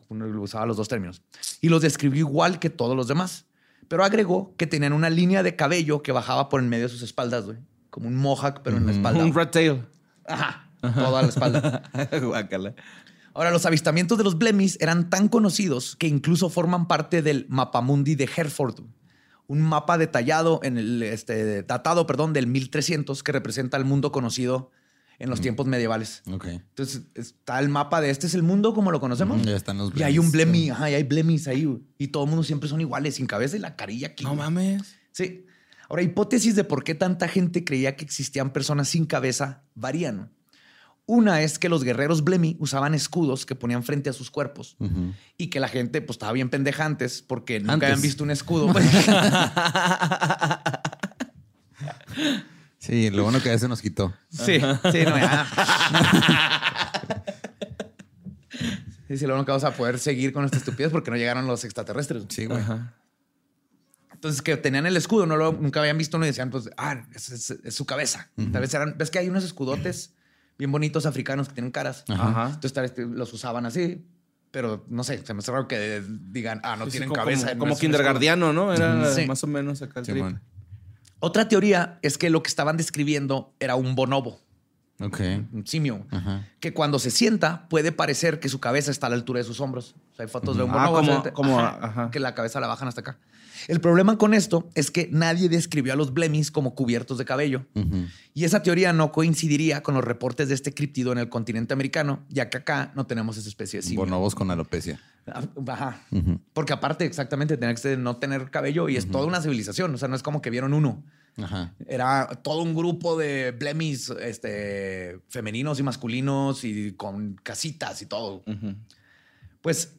Uno usaba los dos términos. Y los describió igual que todos los demás. Pero agregó que tenían una línea de cabello que bajaba por en medio de sus espaldas, güey. Como un mohawk, pero en la espalda. Un rat tail. Ajá. Toda la espalda. Guácala. Ahora, los avistamientos de los Blemis eran tan conocidos que incluso forman parte del Mapamundi de Hereford, un mapa detallado en el este, datado, perdón, del 1300 que representa el mundo conocido en los tiempos medievales. Ok. Entonces está el mapa de este es el mundo como lo conocemos. Ujú, ya están los Y hay un Blemis. Blemi, ajá, y hay Blemis ahí. güey. Y todo el mundo siempre son iguales, sin cabeza y la carilla aquí. No güey. mames. Sí. Ahora, hipótesis de por qué tanta gente creía que existían personas sin cabeza varían. Una es que los guerreros Blemi usaban escudos que ponían frente a sus cuerpos y que la gente pues estaba bien pendeja antes porque nunca Antes. habían visto un escudo. Sí, lo bueno que ya se nos quitó. sí, sí, no. Sí, sí, lo bueno que vamos a poder seguir con esta estupidez porque no llegaron los extraterrestres. Sí, güey. Entonces, que tenían el escudo, no lo, nunca habían visto uno y decían, pues, ah, es, es- es su cabeza. Tal vez eran, ves que hay unos escudotes bien bonitos africanos que tienen caras. Ajá. Entonces, tal vez te- los usaban así, pero no sé, se me hace raro que digan, ah, no Sí, sí, tienen como, cabeza. Como, como kindergardiano, ¿no? Era. Sí. más o menos acá el trip. Escudo. Otra teoría es que lo que estaban describiendo era un bonobo, Ok. un simio, Ajá. que cuando se sienta puede parecer que su cabeza está a la altura de sus hombros. O sea, hay fotos de un Ah, bonobo. como- o sea, como- ajá, ajá. que la cabeza la bajan hasta acá. El problema con esto es que nadie describió a los blemis como cubiertos de cabello. Y esa teoría no coincidiría con los reportes de este críptido en el continente americano, ya que acá no tenemos esa especie de simio. Bonobos con alopecia. Ah, Ajá. Porque aparte, exactamente, tenía que no tener cabello y es toda una civilización. O sea, no es como que vieron uno. Ajá. Era todo un grupo de blemis este, femeninos y masculinos y con casitas y todo. Pues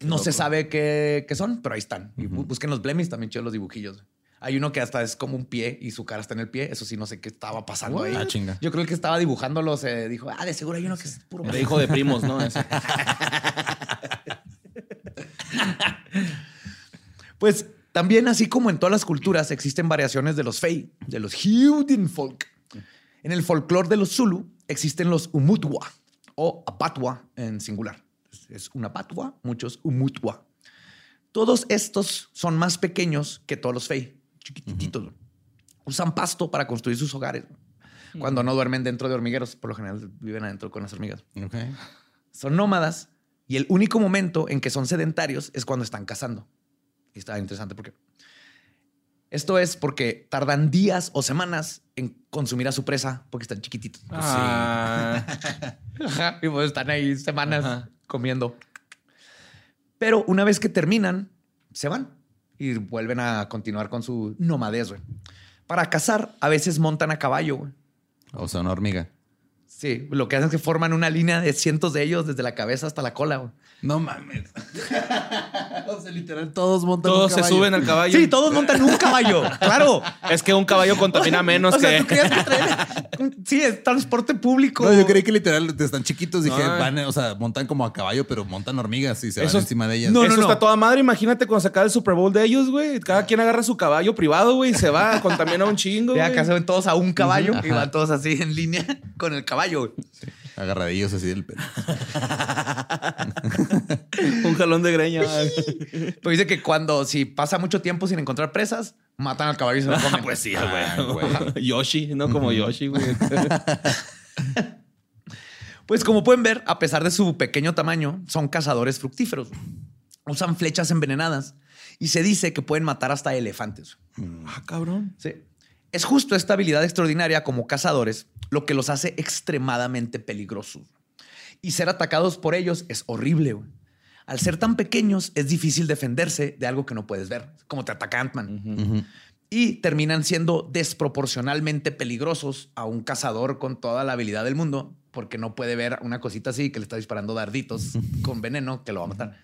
no se sabe qué, qué son, pero ahí están. Y busquen los blemis, también chidos los dibujillos. Hay uno que hasta es como un pie y su cara está en el pie. Eso sí, no sé qué estaba pasando ahí. Ah, chinga. Yo creo que estaba dibujándolo se dijo, ah, de seguro hay uno que es puro. Era hijo de primos, ¿no? Pues también, así como en todas las culturas, existen variaciones de los Fey, de los folk. En el folclore de los Zulu existen los Umutwa o Apatwa en singular. Es una Apatwa, muchos Umutwa. Todos estos son más pequeños que todos los Fey, chiquititos. Usan pasto para construir sus hogares. Cuando no duermen dentro de hormigueros, por lo general viven adentro con las hormigas. Son nómadas y el único momento en que son sedentarios es cuando están cazando. Y está interesante porque esto es porque tardan días o semanas en consumir a su presa porque están chiquititos. Ah, Ajá, y pues están ahí semanas comiendo. Pero una vez que terminan, se van y vuelven a continuar con su nomadez. güey. Para cazar, a veces montan a caballo. güey. O sea, una hormiga. Sí, lo que hacen es que forman una línea de cientos de ellos desde la cabeza hasta la cola. güey. No mames. o sea, literal, todos montan todos un se caballo. suben al caballo. Sí, todos montan un caballo, claro. Es que un caballo contamina menos O sea, que. ¿tú crees que traen- Sí, es transporte público. No, yo creí que literal están chiquitos. Dije, No. van, o sea, montan como a caballo, pero montan hormigas y se Eso van encima de ellas. No, Eso no, está no. toda madre. Imagínate cuando se acaba el Super Bowl de ellos, güey. Cada quien agarra su caballo privado, güey, y se va, contamina un chingo. Ya acá se ven todos a un caballo y Ajá. van todos así en línea con el caballo. Agarradillos así del pelo. Un jalón de greña. Pero dice que cuando, si pasa mucho tiempo sin encontrar presas, matan al caballo y se lo comen. pues sí, Ah, güey. Yoshi, no como Yoshi, güey. Pues como pueden ver, a pesar de su pequeño tamaño, son cazadores fructíferos. Usan flechas envenenadas y se dice que pueden matar hasta elefantes. ah, cabrón. Sí. Es justo esta habilidad extraordinaria como cazadores lo que los hace extremadamente peligrosos. Y ser atacados por ellos es horrible. güey. Al ser tan pequeños, es difícil defenderse de algo que no puedes ver, como te ataca Ant-Man. Y terminan siendo desproporcionalmente peligrosos a un cazador con toda la habilidad del mundo, porque no puede ver una cosita así que le está disparando darditos con veneno que lo va a matar.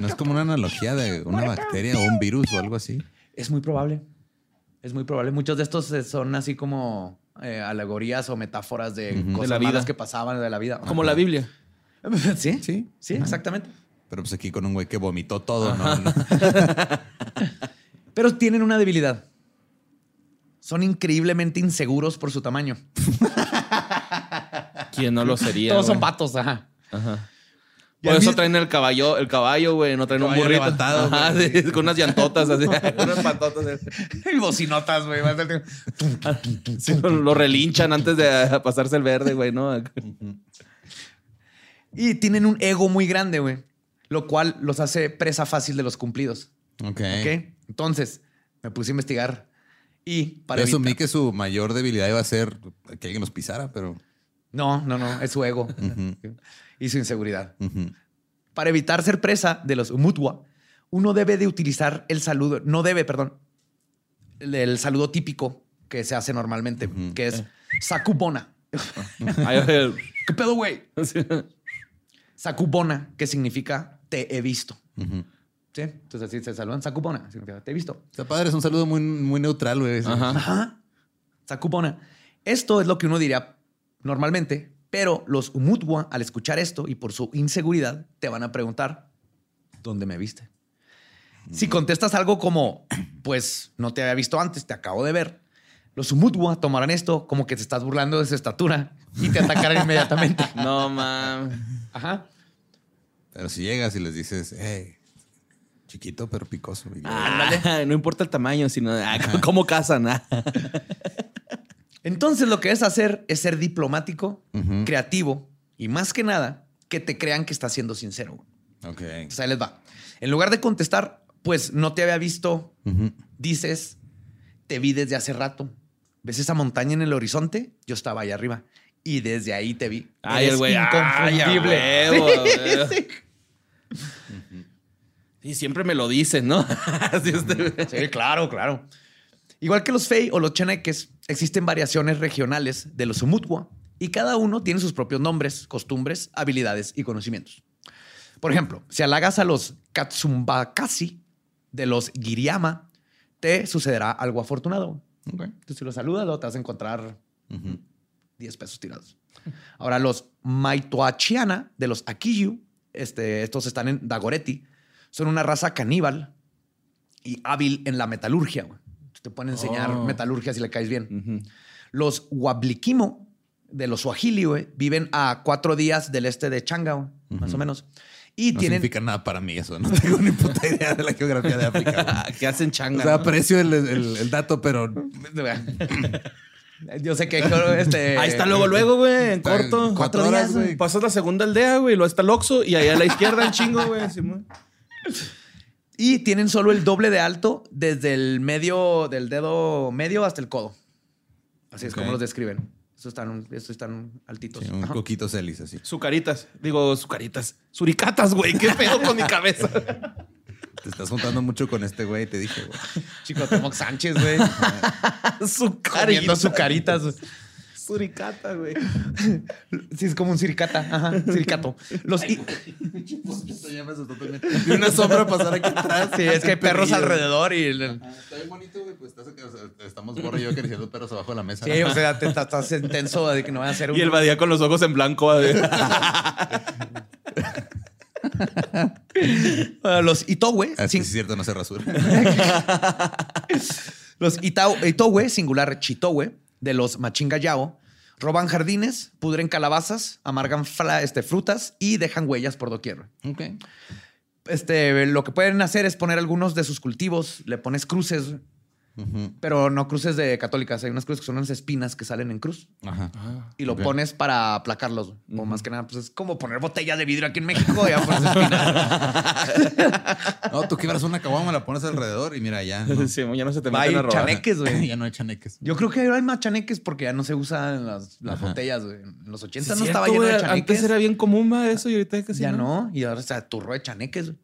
No es como una analogía de una bacteria o un virus o algo así. Es muy probable. Es muy probable. Muchos de estos eh, son así como eh, alegorías o metáforas de cosas De la vida. malas que pasaban de la vida. Como la Biblia. ¿Sí? Sí. Sí, exactamente. Pero pues aquí con un güey que vomitó todo, ¿no? No. Pero tienen una debilidad. Son increíblemente inseguros por su tamaño. ¿Quién no lo sería? Todos son patos, ajá. Ajá. Por eso traen el caballo, el caballo, güey, no traen un burrito. Ajá, sí, con unas llantotas así, unas patotas. Y bocinotas, güey. Sí, lo, lo relinchan antes de pasarse el verde, güey, ¿no? Y tienen un ego muy grande, güey. Lo cual los hace presa fácil de los cumplidos. Ok. ¿Ok? Entonces, me puse a investigar. Y para Yo asumí que su mayor debilidad iba a ser que alguien los pisara, pero. No, no, no. Es su ego. Ujú, y su inseguridad. Para evitar ser presa de los Umutwa, uno debe de utilizar el saludo, no debe, perdón, el, saludo típico que se hace normalmente, que es Sakubona. Ay, ay, ¿Qué pedo, güey? ay. Sakubona, que significa te he visto. ¿Sí? Entonces así se saludan Sakubona, significa te he visto. Está padre, es un saludo muy, muy neutral, güey. Ajá. Esto es lo que uno diría normalmente, pero los Umutwa, al escuchar esto y por su inseguridad, te van a preguntar, ¿dónde me viste? Si contestas algo como, pues no te había visto antes, te acabo de ver, los Umutwa tomarán esto como que te estás burlando de su estatura y te atacarán inmediatamente. No, mames. Ajá. Pero si llegas y les dices, hey, chiquito pero picoso. Ah, no importa el tamaño, sino ah, cómo- cómo cazan. ah. Entonces lo que es hacer es ser diplomático, creativo y más que nada, que te crean que estás siendo sincero. Ok. Entonces ahí les va. En lugar de contestar, pues no te había visto, dices, te vi desde hace rato. ¿Ves esa montaña en el horizonte? Yo estaba ahí arriba. Y desde ahí te vi. Ay, Eres el güey. ay, a inconfundible. Sí, sí. Sí, siempre me lo dicen, ¿no? Sí, claro, claro. Igual que los Fey o los Cheneques, existen variaciones regionales de los Umutwa y cada uno tiene sus propios nombres, costumbres, habilidades y conocimientos. Por ejemplo, si halagas a los Katsumbakasi de los Giriama, te sucederá algo afortunado. Entonces, si los saludas, te vas a encontrar Ujú. 10 pesos tirados. Ahora, los Maitoachiana de los Akiyu, este, estos están en Dagoretti, son una raza caníbal y hábil en la metalurgia. Te pueden enseñar Oh. metalurgia si le caes bien. Los Wablikimo de los Swahili güey, viven a cuatro días del este de Changa, güey, más o menos. Y No tienen. significa nada para mí eso. No tengo ni puta idea de la geografía de África. ¿Qué hacen O changa? sea, no? aprecio el, el- el dato, pero Yo sé que este. Ahí está luego, luego, güey, en Está en corto. cuatro horas, güey. Pasas la segunda aldea, güey, luego está el Oxxo y allá a la izquierda en chingo, güey. Y tienen solo el doble de alto desde el medio del dedo medio hasta el codo. Así es como los describen. Estos están, estos están altitos. sí, un Ajá. coquito celis así. Sucaritas. Digo, sucaritas. Suricatas, güey. ¿Qué pedo con mi cabeza? Te estás juntando mucho con este güey, te dije, güey. Chico Temoc Sánchez, güey. Sucaritas. Comiendo azucaritas. Suricata, güey. Sí, es como un siricata. Ajá, siricato. Los i- ya me asustó también. Vi una sombra pasar aquí atrás. sí, es que hay perros alrededor y... el- Está bien bonito, güey. Pues estás, estamos gorro y yo acariciando perros abajo de la mesa. Sí, o sea, te, estás intenso de que no van a hacer un... Y el badía con los ojos en blanco. los Itowe, Ah, es sin- cierto, no se rasura. los Itowe, singular Chitowe, de los Machinga Yao, roban jardines, pudren calabazas, amargan este, frutas y dejan huellas por doquier. Este, lo que pueden hacer es poner algunos de sus cultivos, le pones cruces, Pero no cruces de católicas. Hay unas cruces que son unas espinas que salen en cruz Ajá. y lo pones para aplacarlos. O más que nada, pues es como poner botellas de vidrio aquí en México y ya pones espinas. No, tú quebras una caguama, la pones alrededor y mira, ya. No, Sí, ya no se te meten a robar. chaneques, güey. ya no hay chaneques. Yo creo que hay más chaneques porque ya no se usan las, botellas, güey. En los 80 Sí, no cierto, estaba lleno de chaneques. Antes era bien común va, eso y ahorita casi ya no. Y ahora se aturró de chaneques. güey.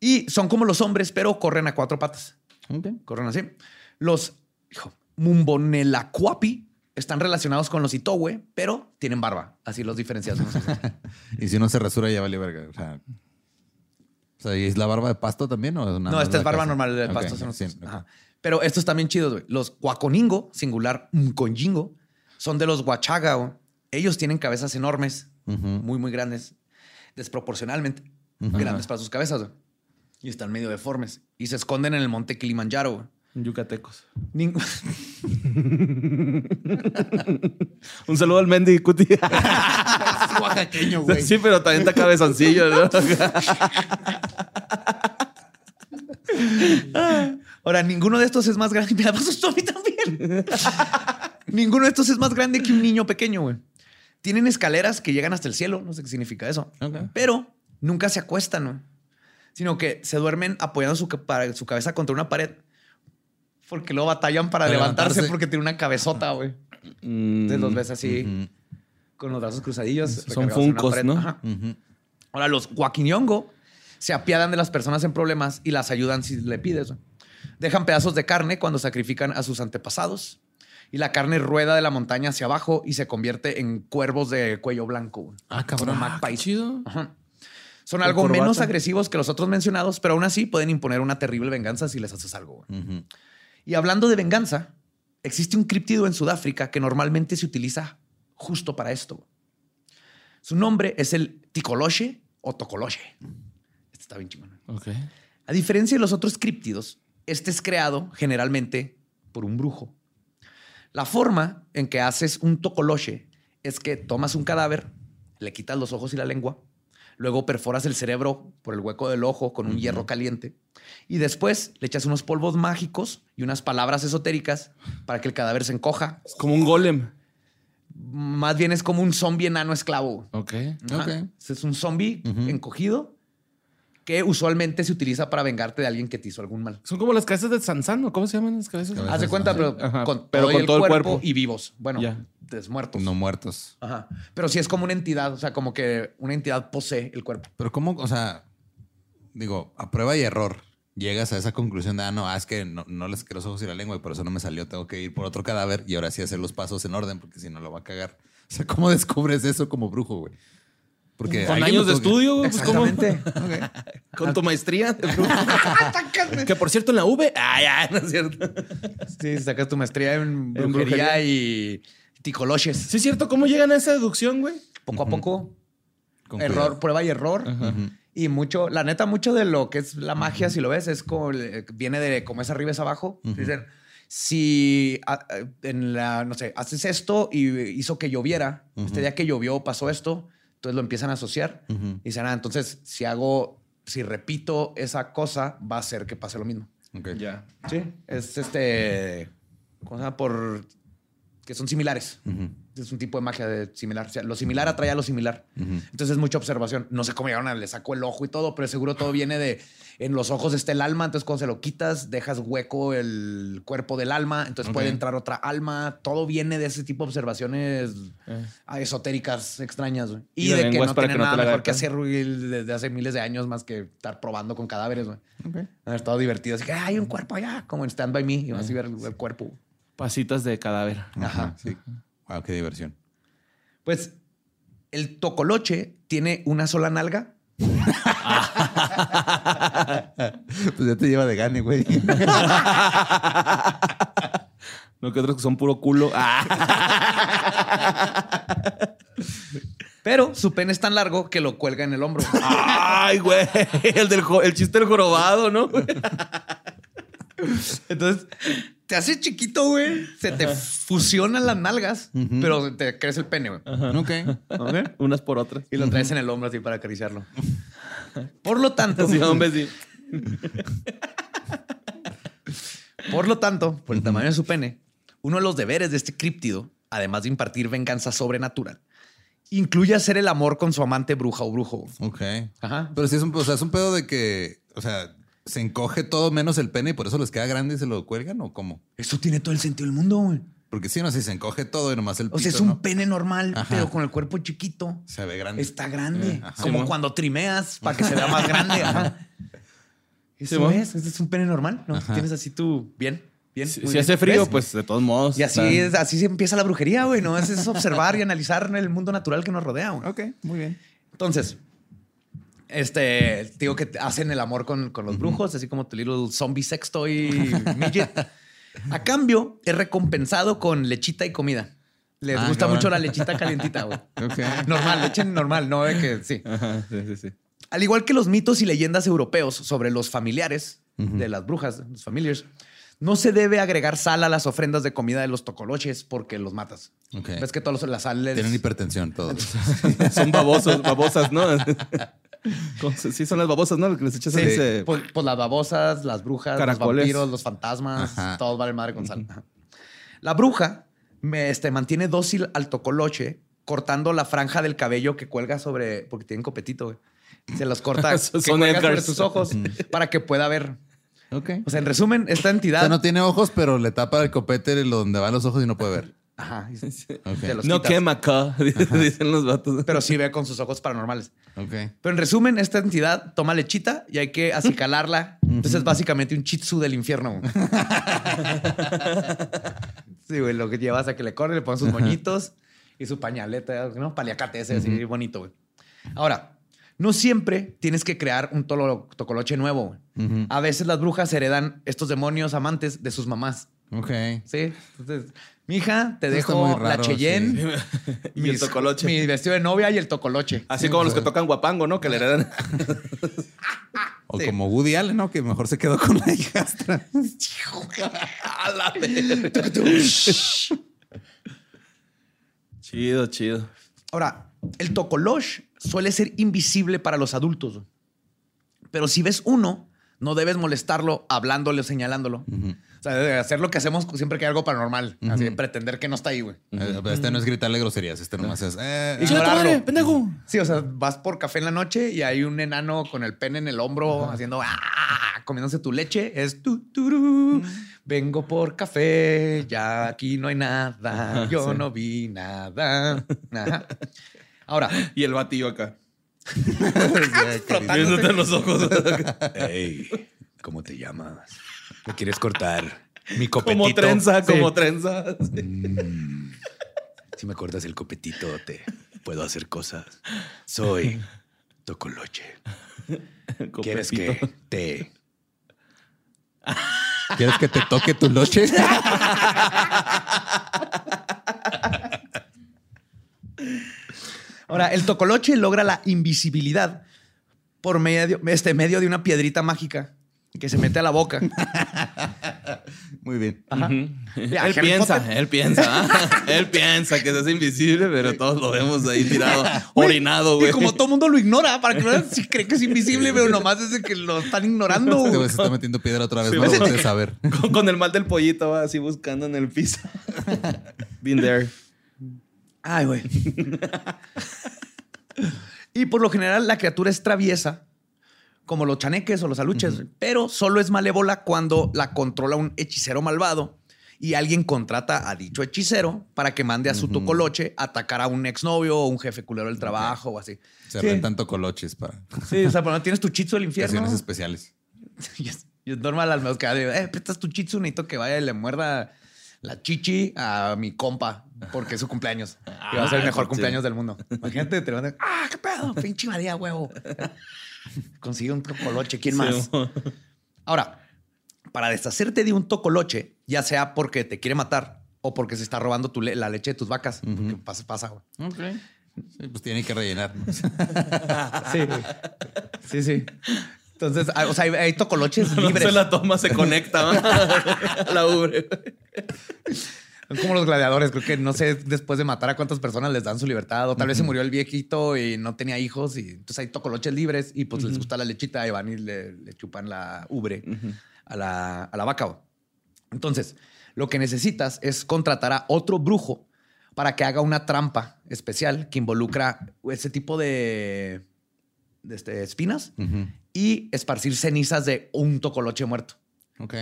Y son como los hombres, pero corren a cuatro patas. Corren así. Los hijo, Mumbonelacuapi están relacionados con los Itowe, pero tienen barba. Así los diferencias. Y si no se rasura, ya vale verga. O sea, O sea, ¿y es la barba de pasto también o es una No, esta es barba casa? normal de pasto. son. Ajá. Pero estos también chidos, güey. Los Huaconingo, singular Mconjingo, son de los Huachaga. Ellos tienen cabezas enormes, muy, muy grandes, desproporcionalmente grandes para sus cabezas. Y están medio deformes. Y se esconden en el monte Kilimanjaro. Yucatecos. Ning- Un saludo al Mendy Cuti. oaxaqueño, güey. Sí, pero también está cabezoncillo, ¿no? Ahora, ninguno de estos es más grande. Me asustó a mí también. ninguno de estos es más grande que un niño pequeño, güey. Tienen escaleras que llegan hasta el cielo. No sé qué significa eso. Pero nunca se acuestan, güey. Sino que se duermen apoyando su, su cabeza contra una pared. Porque luego batallan para, Para levantarse, levantarse. porque tiene una cabezota, güey. Entonces los ves así, con los brazos cruzadillos. Son funcos. ¿no? Ajá. Ahora, los guaquiñongo se apiadan de las personas en problemas y las ayudan si le pides. Dejan pedazos de carne cuando sacrifican a sus antepasados. Y la carne rueda de la montaña hacia abajo y se convierte en cuervos de cuello blanco. güey. Ah, cabrón. Ah, qué chido. Ajá. Son algo menos agresivos que los otros mencionados, pero aún así pueden imponer una terrible venganza si les haces algo. güey. Ujú. Y hablando de venganza, existe un críptido en Sudáfrica que normalmente se utiliza justo para esto. Su nombre es el Ticoloche o Tocoloche. Este está bien chingón. A diferencia de los otros críptidos, este es creado generalmente por un brujo. La forma en que haces un tocoloche es que tomas un cadáver, le quitas los ojos y la lengua, luego perforas el cerebro por el hueco del ojo con un hierro caliente y después le echas unos polvos mágicos y unas palabras esotéricas para que el cadáver se encoja. Es como un golem. Más bien es como un zombie enano esclavo. Ok. Ajá. Ok. Es un zombie encogido que usualmente se utiliza para vengarte de alguien que te hizo algún mal. Son como las cabezas de Sansán, ¿no? ¿Cómo se llaman las cabezas? Cabezas. Haz de cuenta, pero, Ajá, con, pero todo, con el, todo el cuerpo cuerpo. y vivos. Bueno, Ya. desmuertos. No muertos. Ajá. Pero sí es como una entidad, o sea, como que una entidad posee el cuerpo. Pero cómo, o sea, digo, a prueba y error, llegas a esa conclusión de, ah, no, ah, es que no, no les quiero los ojos y la lengua y por eso no me salió, tengo que ir por otro cadáver y ahora sí hacer los pasos en orden porque si no lo va a cagar. O sea, ¿cómo descubres eso como brujo, güey? Porque Con años de estudio, pues, ¿cómo? Exactamente. Con tu maestría. que por cierto, en la V. Ah, ya, no es cierto. sí, sacas tu maestría en brujería, brujería. y ticoloches. Sí, es cierto. ¿Cómo llegan a esa deducción, güey? Poco a poco, con error, cuidado. prueba y error. Y mucho, la neta, mucho de lo que es la magia, si lo ves, es como el- viene de como es arriba es abajo. Dicen, si en la, no sé, haces esto y hizo que lloviera, este día que llovió pasó esto, entonces lo empiezan a asociar. Y dicen, ah, entonces si hago, si repito esa cosa, va a hacer que pase lo mismo. Ok. Ya. Sí. Es este, ¿cómo se llama? Por, que son similares. Es un tipo de magia de similar. O sea, lo similar atrae a lo similar. Entonces es mucha observación. No sé cómo llegaron a le sacó el ojo y todo, pero seguro todo viene de en los ojos está el alma. Entonces cuando se lo quitas, dejas hueco el cuerpo del alma. Entonces puede entrar otra alma. Todo viene de ese tipo de observaciones Eh. ah, esotéricas extrañas. güey. Y, de que no es para tiene que no nada te mejor que hacer desde hace miles de años más que estar probando con cadáveres. güey. Ok. Ha estado divertido. Así que "Ah, hay un cuerpo allá, como en Stand By Me. Y Eh. vas a ver el, el cuerpo. Pasitas de cadáver. Ajá, sí. Wow, qué diversión. Pues el tocoloche tiene una sola nalga. Pues ya te lleva de gane, güey. No que otros que son puro culo. Pero su pene es tan largo que lo cuelga en el hombro. Ay, güey. El, del, el chiste del jorobado, ¿no? Entonces, te hace chiquito, güey. Se te fusionan las nalgas, pero te crece el pene, güey. Ok. Unas por otras. Y lo traes en el hombro así para acariciarlo. Por lo tanto, hombre, sí. por lo tanto, por el tamaño de su pene, uno de los deberes de este críptido, además de impartir venganza sobrenatural, incluye hacer el amor con su amante bruja o brujo. Ok. Ajá. Pero sí es un, o sea, es un pedo de que, o sea, se encoge todo menos el pene y por eso les queda grande y se lo cuelgan o cómo? Eso tiene todo el sentido del mundo, güey. Porque si no, si se encoge todo y nomás el O sea, pito, es un ¿no? pene normal, Ajá. pero con el cuerpo chiquito. Se ve grande. Está grande. Eh, ajá. como cuando trimeas para que se vea más grande. Ajá. Eso Simón. es. Ese es un pene normal, ¿no? Tienes así tú. Bien. Bien. Si, muy si bien. hace frío, ¿Ves? pues de todos modos. Y así, es, así se empieza la brujería, güey. No es, es observar y analizar el mundo natural que nos rodea, güey. Ok, muy bien. Entonces, Este, digo que hacen el amor con, con los brujos, así como tu little zombie sextoy midget. A cambio, es recompensado con lechita y comida. Les Ah, gusta cabrón. mucho la lechita calientita, güey. Ok. Normal, leche normal, no de que sí. Ajá, sí, sí, sí. Al igual que los mitos y leyendas europeos sobre los familiares de las brujas, los familiars, no se debe agregar sal a las ofrendas de comida de los tocoloches porque los matas. Ok. Ves que todos los- la sal les- Tienen hipertensión todos. Son babosos, babosas, ¿no? ¿Cómo se- Sí, son las babosas, ¿no? Lo que les echas Sí, ahí se- pues, pues las babosas, las brujas, Caracoles. los vampiros, los fantasmas, Ajá. todos valen madre con sal. Ajá. La bruja me, este, mantiene dócil al tocoloche cortando la franja del cabello que cuelga sobre, porque tienen copetito, güey. Se los corta, que Son cuelga sobre sus ojos para que pueda ver. Ok. O sea, en resumen, esta O entidad... sea, no tiene ojos, pero le tapa el copete donde van los ojos y no puede ver. Ajá, No quema acá, dicen los vatos. Pero sí ve con sus ojos paranormales. Ok. Pero en resumen, esta entidad toma lechita y hay que acicalarla. Entonces es básicamente un chitsu del infierno. sí, güey, lo que llevas a que le corre, le pones sus moñitos y su pañaleta, ¿no? Paliacate ese, así bonito, güey. Ahora, no siempre tienes que crear un tolo- tocoloche nuevo. güey. A veces las brujas heredan estos demonios amantes de sus mamás. Ok. Sí. Entonces, mi hija, te dejo la Cheyenne. Y el mis- tocoloche. Mi vestido de novia y el tocoloche. Así como los que tocan guapango, ¿no? Que le heredan. O Sí. como Woody Allen, ¿no? Que mejor se quedó con la hijastra. Chido, chido. Ahora, el tocolosh suele ser invisible para los adultos. Pero si ves uno, no debes molestarlo hablándole o señalándolo. O sea, debe hacer lo que hacemos siempre que hay algo paranormal. Así, pretender que no está ahí, güey. Eh, Este no es gritarle groserías, este nomás es. eh, Ignorarlo. pendejo! Sí, o sea, vas por café en la noche y hay un enano con el pene en el hombro haciendo ¡ah! comiéndose tu leche. Es tu, turú. Vengo por café, ya aquí no hay nada, yo no vi nada. Ajá. Ahora, Y el batillo acá. Viéndote los ojos. Hey, ¿cómo te llamas? ¿Me quieres cortar mi copetito? como trenza, Sí. como trenza. Si me cortas el copetito, te puedo hacer cosas. Soy Tocoloche. ¿Quieres que te... ¿Quieres que te toque tu loche? Ahora, el Tocoloche logra la invisibilidad por medio, este, medio de una piedrita mágica que se mete a la boca. Muy bien. Ajá. Él Harry piensa, Potter. él piensa, ¿ah? él piensa que se hace invisible, pero todos lo vemos ahí tirado, orinado, güey. Y como todo mundo lo ignora, para que no si cree que es invisible, pero nomás es de que lo están ignorando. Este güey. se está metiendo piedra otra vez. Sí, no lo puedes saber. Con, con el mal del pollito, va así buscando en el piso. Been there. Ay, güey. y por lo general la criatura es traviesa, como los chaneques o los aluches, pero solo es malévola cuando la controla un hechicero malvado y alguien contrata a dicho hechicero para que mande a su tocoloche a atacar a un exnovio o un jefe culero del trabajo o así. Se Sí. rentan tocoloches para Sí, o sea, cuando tienes tu chitsu del infierno. ocasiones especiales. Y es, y es normal al menos que eh, prestas tu chitsu, necesito que vaya y le muerda la chichi a mi compa porque es su cumpleaños. Y va a ser el Ah, mejor cumpleaños del mundo. Imagínate, te levantas, ah, qué pedo, pinche María, huevo. Consigue un tocoloche, ¿quién más? Sí, Ahora, para deshacerte de un tocoloche, ya sea porque te quiere matar o porque se está robando tu le- la leche de tus vacas, porque pasa, pasa, güey. Sí, pues tiene que rellenar. Sí, sí, sí. Entonces, hay- o sea, hay, hay tocoloches No libres. se la toma, se conecta a la ubre. Son como los gladiadores, creo que no sé después de matar a cuántas personas les dan su libertad, o tal vez se murió el viejito y no tenía hijos, y entonces hay tocoloches libres y pues les gusta la lechita y van y le, le chupan la ubre a, la, a la vaca. Entonces, lo que necesitas es contratar a otro brujo para que haga una trampa especial que involucra ese tipo de, de este, espinas y esparcir cenizas de un tocoloche muerto. Ok.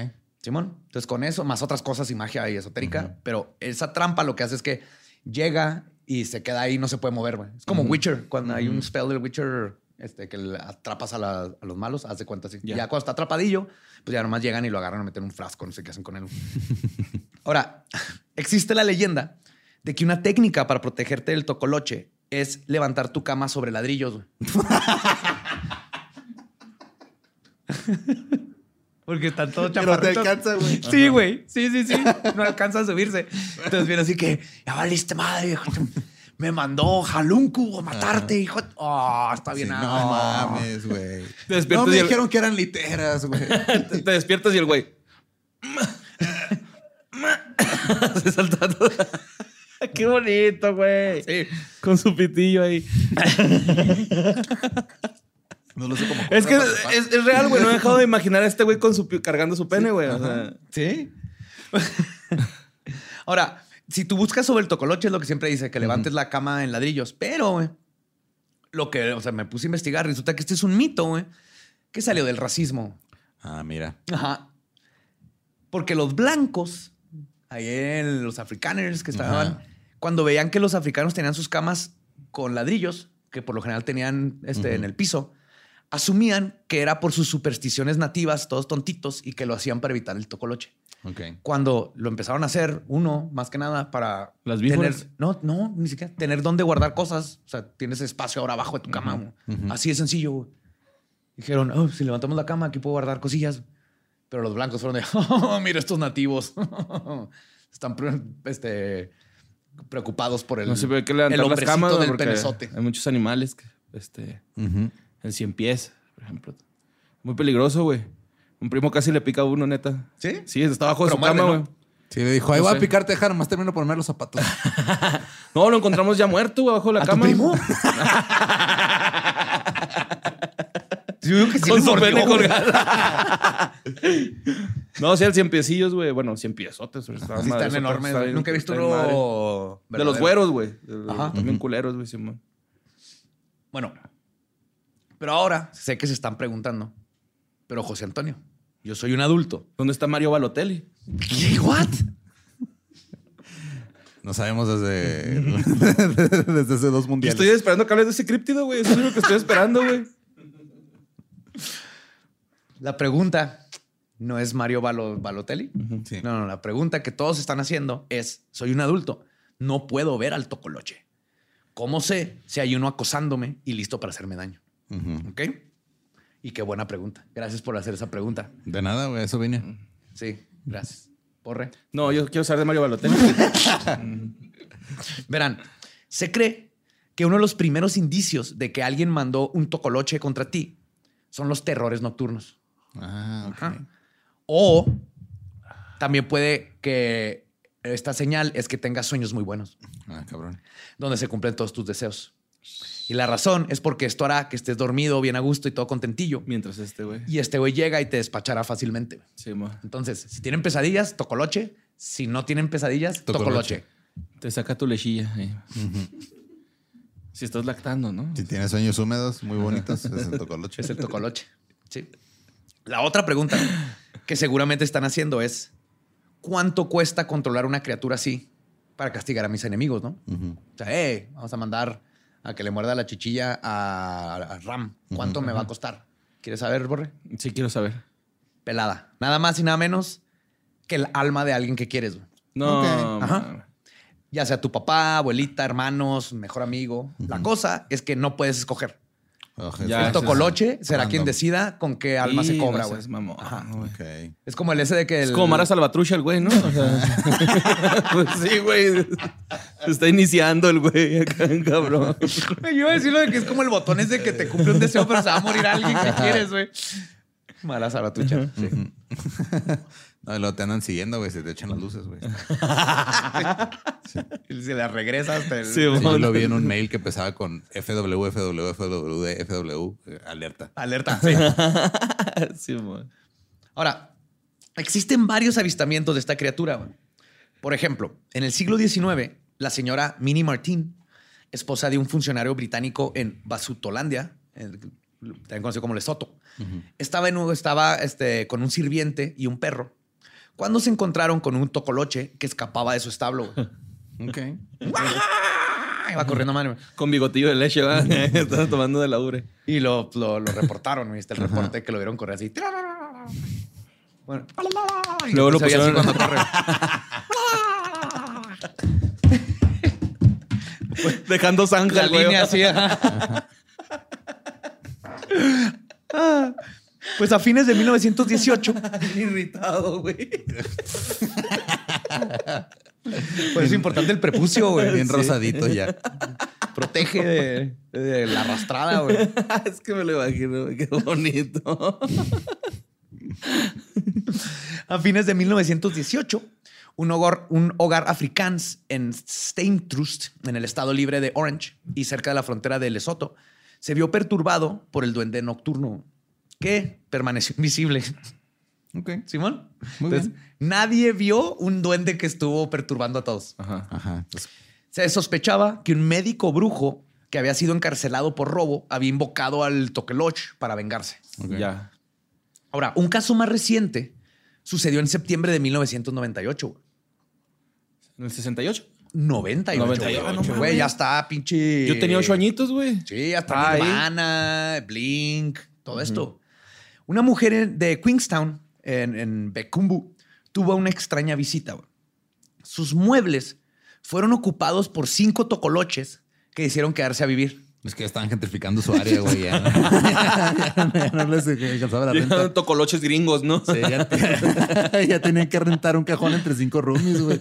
Simón. Entonces, con eso, más otras cosas y magia y esotérica, pero esa trampa lo que hace es que llega y se queda ahí, no se puede mover. güey. Es como Witcher, cuando hay un spell del Witcher este, que le atrapas a, la- a los malos, haz de cuenta así. Ya. Ya cuando está atrapadillo, pues ya nomás llegan y lo agarran a meter en un frasco, no sé qué hacen con él. Ahora, existe la leyenda de que una técnica para protegerte del tocoloche es levantar tu cama sobre ladrillos. güey. Porque están todos Pero te chaparritos. alcanza, güey. Sí, güey. Sí, sí, sí. No alcanza a subirse. Entonces viene así que, ya valiste madre, hijo. Me mandó Jaluncu a matarte, hijo. Oh, está bien. Sí, no mames, güey. Te despiertas No me el- dijeron que eran literas, güey. Te, te despiertas y el güey. Se salta. Qué bonito, güey. Sí. Con su pitillo ahí. No lo sé cómo. Es que es, es real, güey. No he dejado de imaginar a este güey con su cargando su pene, güey. O sea, Sí. Ahora, si tú buscas sobre el tocoloche, es lo que siempre dice, que levantes la cama en ladrillos. Pero, güey, lo que, o sea, me puse a investigar, resulta que este es un mito, güey, que salió del racismo. Ah, mira. Ajá. Porque los blancos, ahí en los africaners que estaban, cuando veían que los africanos tenían sus camas con ladrillos, que por lo general tenían este, en el piso, asumían que era por sus supersticiones nativas, todos tontitos, y que lo hacían para evitar el tocoloche. Ok. Cuando lo empezaron a hacer, uno, más que nada, para Las tener... No, no, ni siquiera. Tener dónde guardar cosas. O sea, tienes espacio ahora abajo de tu cama. güey. Así de sencillo. Dijeron, oh, si levantamos la cama, aquí puedo guardar cosillas. Pero los blancos fueron de, oh, mira estos nativos. Están este, preocupados por el, no se ve que el levantar las camas güey, del penezote. Hay muchos animales que, este, Ujú. El cien pies, por ejemplo. Muy peligroso, güey. Un primo casi le pica a uno, neta. ¿Sí? Sí, está abajo de Pero su cama, güey. ¿no? Sí, le dijo, ahí No voy sé. a picarte, dejar, nomás termino de ponerme los zapatos. No, lo encontramos ya muerto, güey, abajo de la ¿A tu cama. primo? Yo digo que sí Con su pene colgada. no, sí, el cien piecillos, güey. Bueno, cien piezotes. güey. Están Sí, están madresotas, enormes. está Nunca he visto uno... De los güeros, güey. También culeros, güey, Simón. Bueno, pero ahora sé que se están preguntando. Pero José Antonio, yo soy un adulto. ¿Dónde está Mario Balotelli? ¿Qué? ¿What? No sabemos desde, desde hace dos mundiales. estoy esperando que hables de ese críptido, güey. Eso es lo que estoy esperando, güey. La pregunta no es Mario Balo- Balotelli. Sí. No, no, la pregunta que todos están haciendo es, soy un adulto, no puedo ver al tocoloche. ¿Cómo sé si hay uno acosándome y listo para hacerme daño? Ujú. ¿Ok? Y qué buena pregunta. Gracias por hacer esa pregunta. De nada, güey, eso vine. Sí, gracias. Porre. No, yo quiero saber de Mario Balotelli. Verán, se cree que uno de los primeros indicios de que alguien mandó un tocoloche contra ti son los terrores nocturnos. Ah, ok. Ajá. O también puede que esta señal es que tengas sueños muy buenos, Ah, cabrón. donde se cumplen todos tus deseos. Y la razón es porque esto hará que estés dormido, bien a gusto y todo contentillo. Mientras este, güey. Y este güey llega y te despachará fácilmente. Sí, mo. Entonces, si tienen pesadillas, tocoloche. Si no tienen pesadillas, tocoloche. Tocoloche. Te saca tu lechilla. ahí. Si estás lactando, ¿no? Si tienes sueños húmedos muy bonitos, es el tocoloche. Es el tocoloche. Sí. La otra pregunta que seguramente están haciendo es: ¿cuánto cuesta controlar una criatura así para castigar a mis enemigos, no? O sea, eh, vamos a mandar a que le muerda la chichilla a, a Ram. ¿Cuánto me va a costar? ¿Quieres saber, Borre? Sí, quiero saber. Pelada. Nada más y nada menos que el alma de alguien que quieres. güey. No. Ajá. Ya sea tu papá, abuelita, hermanos, mejor amigo. La cosa es que no puedes escoger. Ojo, Ya, es tocoloche será quien decida con qué alma Sí, se cobra, güey. Es como el ese de que... Es el- como Mara Salvatrucha el güey, ¿no? O sea, pues sí, güey. Se está iniciando el güey acá, cabrón. Yo iba a decir lo de que es como el botón ese que te cumple un deseo, pero se va a morir alguien que quieres, güey. Mala salvatrucha. Sí. No, y luego te andan siguiendo, güey, se te echan las luces, güey. Y se la regresa hasta el... Sí, Sí, yo lo vi en un mail que empezaba con FW, FW, FW, FW, alerta. Alerta. Sí. Sí, mo. Ahora, existen varios avistamientos de esta criatura. güey. Por ejemplo, en el siglo XIX, la señora Minnie Martin, esposa de un funcionario británico en Basutolandia, en- también conocido como Lesoto, estaba, en, estaba este, con un sirviente y un perro cuando se encontraron con un tocoloche que escapaba de su establo. Ok. Iba corriendo mano. Con bigotillo de leche, va. Estaba tomando de la ure. Y lo, lo, lo reportaron, ¿viste? El reporte que lo vieron correr así. Bueno, y Luego lo pusieron- cuando corre. Dejando zanja La línea así. Pues a fines de 1918, Irritado, güey. pues es importante el prepucio, güey. Bien Sí. rosadito ya. Protege de, de la arrastrada, güey. es que me lo imagino, güey, qué bonito. A fines de 1918, un hogar, un hogar afrikaans en Steintrust, en el estado libre de Orange y cerca de la frontera de Lesoto, se vio perturbado por el duende nocturno que permaneció invisible. Ok. Simón. Muy Entonces, bien. nadie vio un duende que estuvo perturbando a todos. Ajá. Ajá. Pues, Se sospechaba que un médico brujo que había sido encarcelado por robo había invocado al Tokeloch para vengarse. Ya. Ahora, un caso más reciente sucedió en septiembre de 1998. güey. ¿En el 68? 98. 98, güey. no Güey, mames. ya está pinche. Yo tenía ocho añitos, güey. Sí, ya Ah, está. Nirvana, Blink, todo esto. Una mujer de Queenstown, en, en Bekumbu, tuvo una extraña visita. güey. Sus muebles fueron ocupados por cinco tocoloches que hicieron quedarse a vivir. Es que ya estaban gentrificando su área, güey. Ya, no- ya- ya no les alcanzaba la renta. Tocoloches gringos, ¿no? Sí, ya, ya tenían que rentar un cajón entre cinco roomies, güey.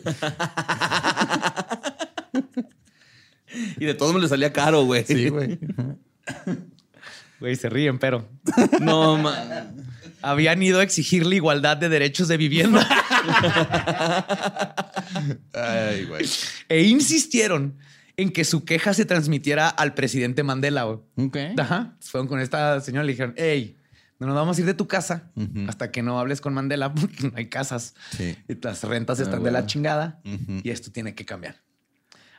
Y de todos me le salía caro, güey. Sí, güey. Güey, se ríen, pero No, man. habían ido a exigirle igualdad de derechos de vivienda Ay, güey. e insistieron en que su queja se transmitiera al presidente Mandela. güey. Ok. Ajá. Fueron con esta señora y le dijeron, hey, no nos vamos a ir de tu casa hasta que no hables con Mandela porque no hay casas. Sí. Y las rentas están Ah, de la bueno. chingada y esto tiene que cambiar.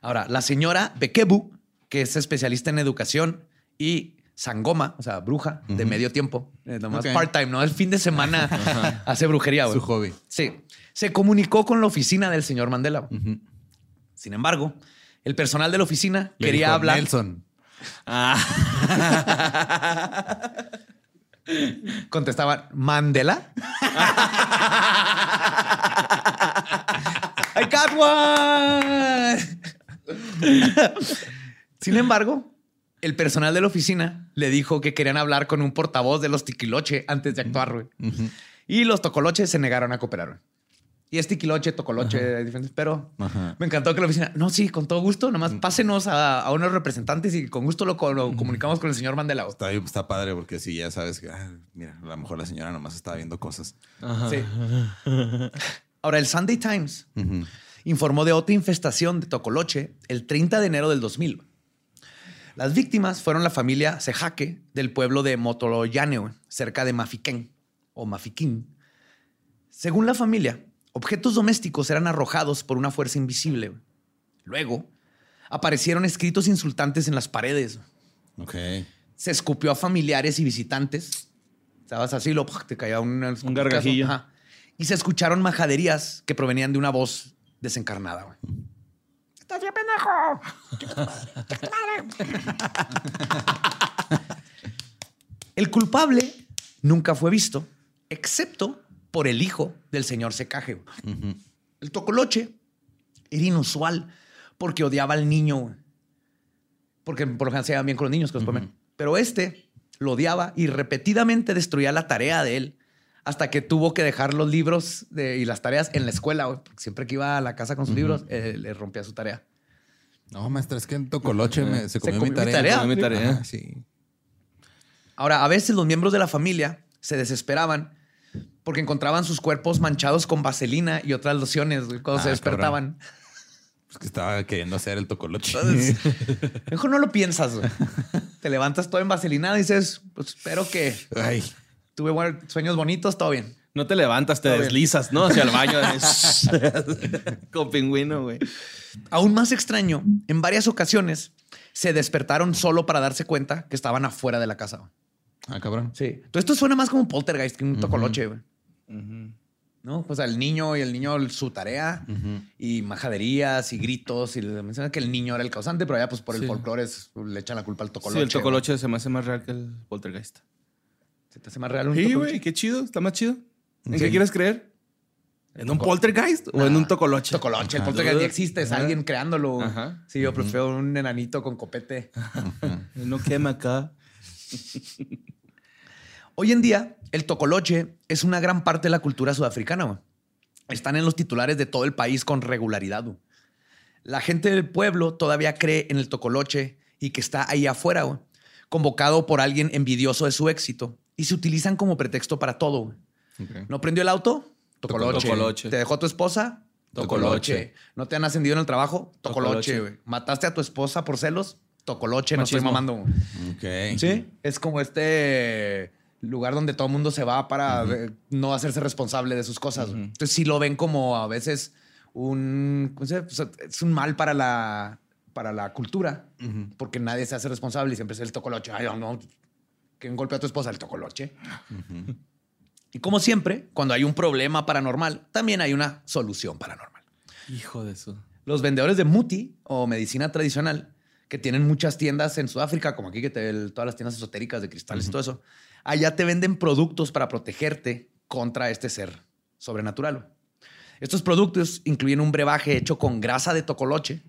Ahora, la señora Bekebu, que es especialista en educación y sangoma, o sea, bruja de medio tiempo, eh, nomás part-time, ¿no? El fin de semana hace brujería. güey. Su hobby. Sí. Se comunicó con la oficina del señor Mandela. Sin embargo, el personal de la oficina Le quería dijo, hablar. Nelson. Ah. Contestaban, ¿Mandela? I got one. Sin embargo, el personal de la oficina le dijo que querían hablar con un portavoz de los tiquiloche antes de actuar, güey. Y los tocoloches se negaron a cooperar. güey. Y es tiquiloche, tocoloche, diferentes, pero Ajá. me encantó que la oficina, no, sí, con todo gusto, nomás pásenos a, a unos representantes y con gusto lo, co- lo comunicamos con el señor Mandela. Está, está padre porque sí, ya sabes que, ah, mira, a lo mejor la señora nomás estaba viendo cosas. Sí. Ahora, el Sunday Times informó de otra infestación de tocoloche el 30 de enero del 2000. Las víctimas fueron la familia Sejaque del pueblo de Motoroyane, güey, cerca de Mafiquén o Mafiquín. Según la familia, objetos domésticos eran arrojados por una fuerza invisible. Luego, aparecieron escritos insultantes en las paredes. Ok. Se escupió a familiares y visitantes. Estabas así, lo, te caía un, Un gargajillo. Ajá. Y se escucharon majaderías que provenían de una voz desencarnada. güey. ¡Estás bien, pendejo! El culpable nunca fue visto, excepto por el hijo del señor Secaje. El tocoloche era inusual porque odiaba al niño. Porque por lo general se llevan bien con los niños que los comen. Pero este lo odiaba y repetidamente destruía la tarea de él hasta que tuvo que dejar los libros de- y las tareas en la escuela. Porque siempre que iba a la casa con sus libros, eh, le rompía su tarea. No, maestra, es que en Tocoloche me- se comió, comió mi mi tarea. tarea. Comió mi tarea. Ajá, sí. Ahora, a veces los miembros de la familia se desesperaban porque encontraban sus cuerpos manchados con vaselina y otras lociones cuando se Ah, despertaban. Pues que estaba queriendo hacer el Tocoloche. Entonces, mejor no lo piensas. Te levantas todo en vaselinado y dices, pues espero que Ay, tuve sueños bonitos, todo bien. No te levantas, te Todo bien. deslizas, ¿no? Hacia el baño. Con pingüino, güey. Aún más extraño, en varias ocasiones se despertaron solo para darse cuenta que estaban afuera de la casa. ah, cabrón. Sí. Todo esto suena más como un poltergeist que un tocoloche, güey. ¿No? O sea, el niño y el niño su tarea y majaderías y gritos y le mencionan que el niño era el causante, pero ya pues por el Sí. folclore es- le echan la culpa al tocoloche. Sí, el tocoloche se me hace más real que el poltergeist. ¿Se te hace más real un Sí, güey, qué chido. Está más chido. ¿En Sí. qué quieres creer? ¿En un poltergeist o en un tocoloche? Tocoloche, el poltergeist ni existe, es alguien creándolo. Ajá. Sí, yo prefiero un enanito con copete. No quema acá. Hoy en día, el tocoloche es una gran parte de la cultura sudafricana. güey. Están en los titulares de todo el país con regularidad. güey. La gente del pueblo todavía cree en el tocoloche y que está ahí afuera, güey, convocado por alguien envidioso de su éxito. Y se utilizan como pretexto para todo. ¿No prendió el auto? Tocoloche. Tocoloche. ¿Te dejó tu esposa? Tocoloche. Tocoloche. ¿No te han ascendido en el trabajo? Tocoloche. Tocoloche. ¿Mataste a tu esposa por celos? Tocoloche. No estoy mamando. güey. Ok. Sí. Es como este lugar donde todo el mundo se va para eh, no hacerse responsable de sus cosas. güey. Entonces sí lo ven como a veces un... ¿cómo se dice? Pues, es un mal para la, para la cultura porque nadie se hace responsable y siempre es el tocoloche. Ay, no, ¿quién golpea a tu esposa? El tocoloche. Y como siempre, cuando hay un problema paranormal, también hay una solución paranormal. Hijo de eso. Los vendedores de muti o medicina tradicional, que tienen muchas tiendas en Sudáfrica, como aquí que te, el- todas las tiendas esotéricas de cristales y todo eso, allá te venden productos para protegerte contra este ser sobrenatural. Estos productos incluyen un brebaje hecho con grasa de tocoloche,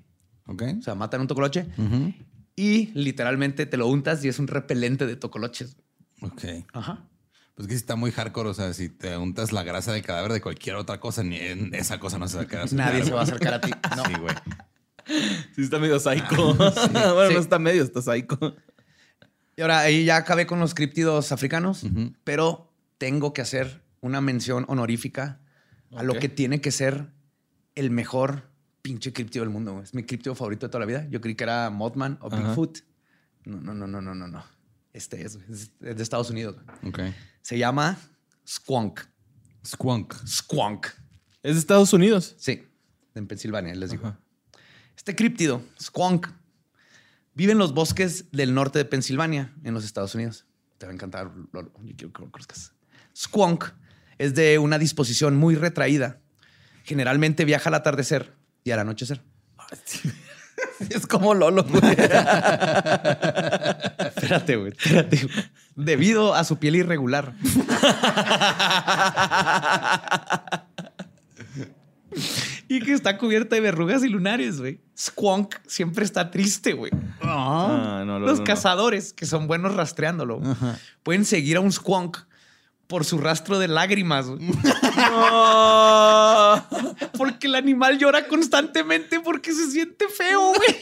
Ok. o sea, matan un tocoloche, Ujú. Y literalmente te lo untas y es un repelente de tocoloches. Ok. Ajá. Pues que sí está muy hardcore. O sea, si te untas la grasa del cadáver de cualquier otra cosa, ni en esa cosa no se va a quedar. Nadie se va a acercar a ti. No. Sí, güey. Sí, está medio psycho. bueno, Sí. no está medio, está psycho. Y ahora ahí ya acabé con los críptidos africanos, pero tengo que hacer una mención honorífica a lo que tiene que ser el mejor pinche críptido del mundo. güey. Es mi críptido favorito de toda la vida. Yo creí que era Mothman o. Bigfoot. No, no, no, no, no, no, no. Este es, es, es de Estados Unidos. güey. Ok. Se llama Squonk. Squonk. Squonk. Es de Estados Unidos. Sí, en Pensilvania, les digo. Ajá. Este críptido, Squonk, vive en los bosques del norte de Pensilvania, en los Estados Unidos. Te va a encantar, Lolo. Yo quiero que lo conozcas. Squonk es de una disposición muy retraída. Generalmente viaja al atardecer y al anochecer. Es como Lolo, güey. Espérate, güey, espérate. güey. Debido a su piel irregular. y que está cubierta de verrugas y lunares, güey. Squonk siempre está triste, güey. Ah, no, Lolo, Los no. cazadores, que son buenos rastreándolo, pueden seguir a un squonk por su rastro de lágrimas. güey. No. Porque el animal llora constantemente porque se siente feo, güy.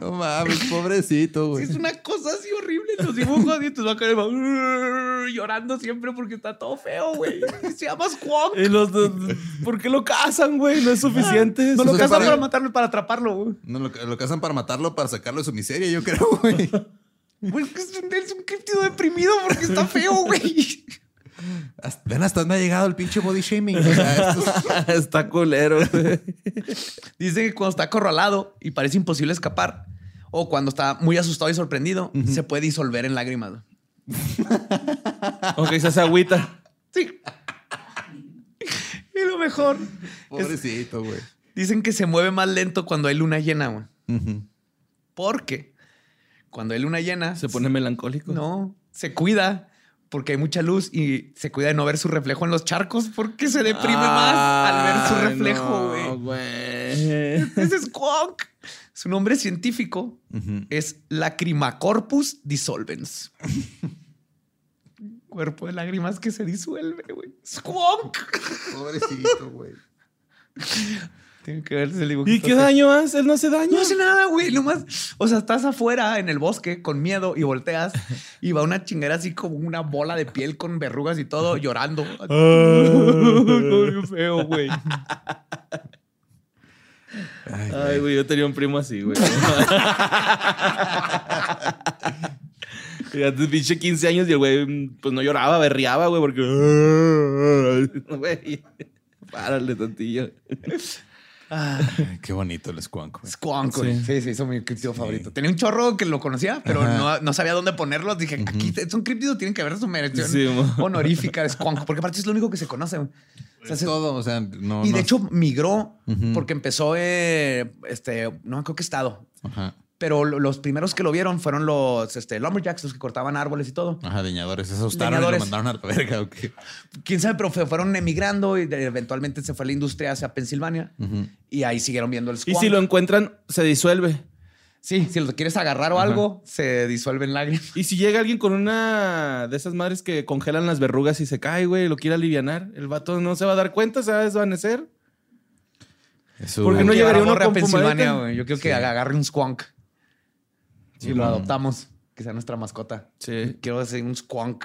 No mames, pobrecito, güey. Es una cosa así horrible los dibujos. Y entonces va a caer va, "Urr", llorando siempre porque está todo feo, güey. Se llama squonk. Y los dos- ¿Por qué lo cazan, güey? No es suficiente. No lo cazan para- para matarlo para atraparlo, güey. No, lo, lo cazan para matarlo, para sacarlo de su miseria, yo creo, güey. Güey, que es un, es un deprimido porque está feo, güey. Hasta- Ven hasta dónde ha llegado el pinche body shaming. O sea, esto es- Está culero, güey. Dice que cuando está acorralado y parece imposible escapar, o cuando está muy asustado y sorprendido, se puede disolver en lágrimas. Ok, se hace agüita. Sí. Y lo mejor. pobrecito, güey. dicen que se mueve más lento cuando hay luna llena, güey. Ujú. Porque cuando hay luna llena. Se pone melancólico. No, se cuida porque hay mucha luz y se cuida de no ver su reflejo en los charcos porque se deprime más al ver su reflejo, güey. Ese es Squonk. Su nombre científico Ujú. es Lacrimacorpus dissolvens. Cuerpo de lágrimas que se disuelve, güey. Squonk. Pobrecito, güey. Tiene que verse el dibujito. ¿Y qué daño hace? Él no hace daño. No hace nada, güey. Nomás, o sea, estás afuera en el bosque con miedo y volteas y va una chingera así como una bola de piel con verrugas y todo llorando. Qué feo, güey. Ay, güey, yo tenía un primo así, güey. Fíjate, pinche 15 años y el güey, pues no lloraba, berriaba, güey, porque. Güey, párale tantillo. Ay, qué bonito el. Squonk, güey. Sí. Sí, sí, son mi criptido favorito. Tenía un chorro que lo conocía, pero no, no sabía dónde ponerlos. Dije, aquí es un criptido, tienen que ver su mención Sí, honorífica de Squonk, porque aparte es lo único que se conoce. güey. O sea, Es se- todo, o sea, no. y de no- hecho migró porque empezó, eh, este, no me acuerdo qué estado, Ajá. Pero lo- los primeros que lo vieron fueron los este, lumberjacks, los que cortaban árboles y todo. Ajá, leñadores. Se asustaron y Leñadores. lo mandaron a la verga, ¿o qué? Quién sabe, pero fue- fueron emigrando y eventualmente se fue la industria hacia Pensilvania y ahí siguieron viendo el Y squonk. si lo encuentran, se disuelve. Sí, si lo quieres agarrar o algo, se disuelve en lágrimas. Y si llega alguien con una de esas madres que congelan las verrugas y se cae, güey, lo quiere alivianar, el vato no se va a dar cuenta, se va a desvanecer. Eso, Porque no llegaría uno a Pensilvania, güey. Yo creo que agarre un squonk. Si lo adoptamos, que sea nuestra mascota. Sí. Quiero hacer un squonk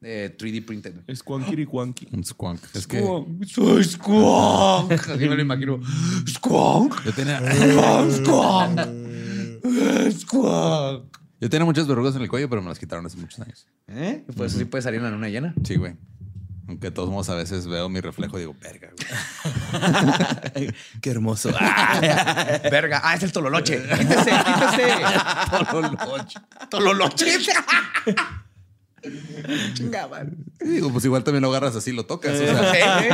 de 3D printed. Es cuanquiri cuanqui. Un squonk. Es que Squonk. Soy squonk. Así me lo imagino. Squonk. yo tenía, Squonk. Squonk. yo tenía muchas verrugas en el cuello, pero me las quitaron hace muchos años. ¿Eh? Pues sí puede salir en la luna llena. Sí, güey. Aunque de todos modos a veces veo mi reflejo y digo, verga, güey. Qué hermoso. Verga. Ah, es el tololoche. Quítese, quítese. Tololoche. Tololoche. Chinga, man. Y digo, pues igual también lo agarras así, lo tocas. o sea, Sí,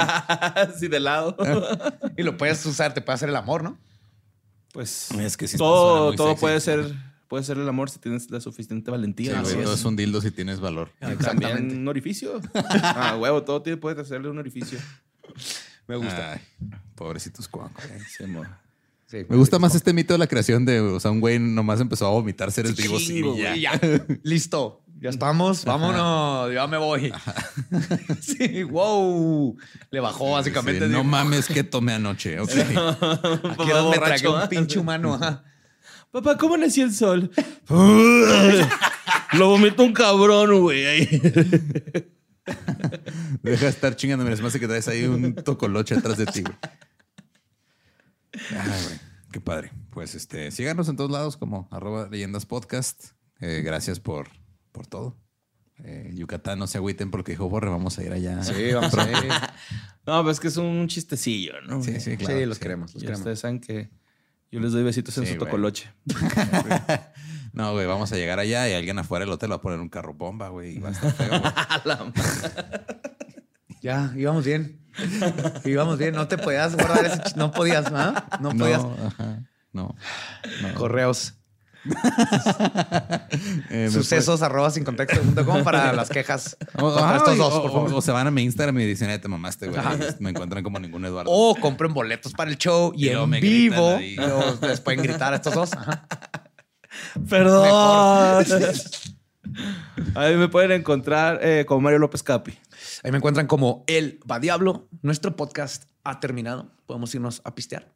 Así de lado. Y lo puedes usar, te puede hacer el amor, ¿no? Pues Es que sí todo, todo sexy. puede ser puede ser el amor si tienes la suficiente valentía. sí, ¿no? güey, todo es un dildo si tienes valor. También un orificio. ah, huevo, todo tiene, puedes hacerle un orificio. Me Ay, pobrecito squonk. güey. Se mo- Sí. Me gusta más este mito de la creación de, o sea, un güey nomás empezó a vomitar seres vivos Chingo, y ya. Y ya. Listo. Ya estamos. Vámonos. Ya me voy. sí, wow. Le bajó básicamente. Sí, no mames que tomé anoche. Ok. Aquí Papá era donde me tragué un ¿ah? pinche humano. ajá. Papá, ¿cómo nació el sol? Lo vomitó un cabrón, güey. ahí. Deja de estar chingando. Mira, se me hace que traes ahí un tocoloche atrás de ti, güey. Ay, güey. Qué padre. Pues este, síganos en todos lados como arroba leyendas podcast. Eh, gracias por, por todo. Eh, Yucatán, no se agüiten porque dijo Borre, vamos a ir allá. Sí, vamos a ver. No, pues es que es un chistecillo, ¿no? sí, sí, claro. sí, los sí. queremos. Los Y queremos. ustedes saben que yo les doy besitos en Sí, su güey. tocoloche. No, güey, vamos a llegar allá y alguien afuera del hotel va a poner un carro bomba, güey. y va a estar feo, güey. Ya, íbamos bien. íbamos bien. No te podías guardar ese. ch- No podías, ¿ah? No podías. No, ajá, no. no. Correos. Eh, Sucesos arroba sin contexto.com para las quejas puede- O- contra ajá, estos dos, o- por favor. O, se van a mi Instagram y dicen, eh, te mamaste, güey. Me encuentran como ningún Eduardo. O compren boletos para el show y, Y en me vivo les pueden gritar a estos dos. Ajá. Perdón. Ahí me pueden encontrar eh, como Mario López Capi. Ahí me encuentran como El Va Diablo. Nuestro podcast ha terminado. Podemos irnos a pistear.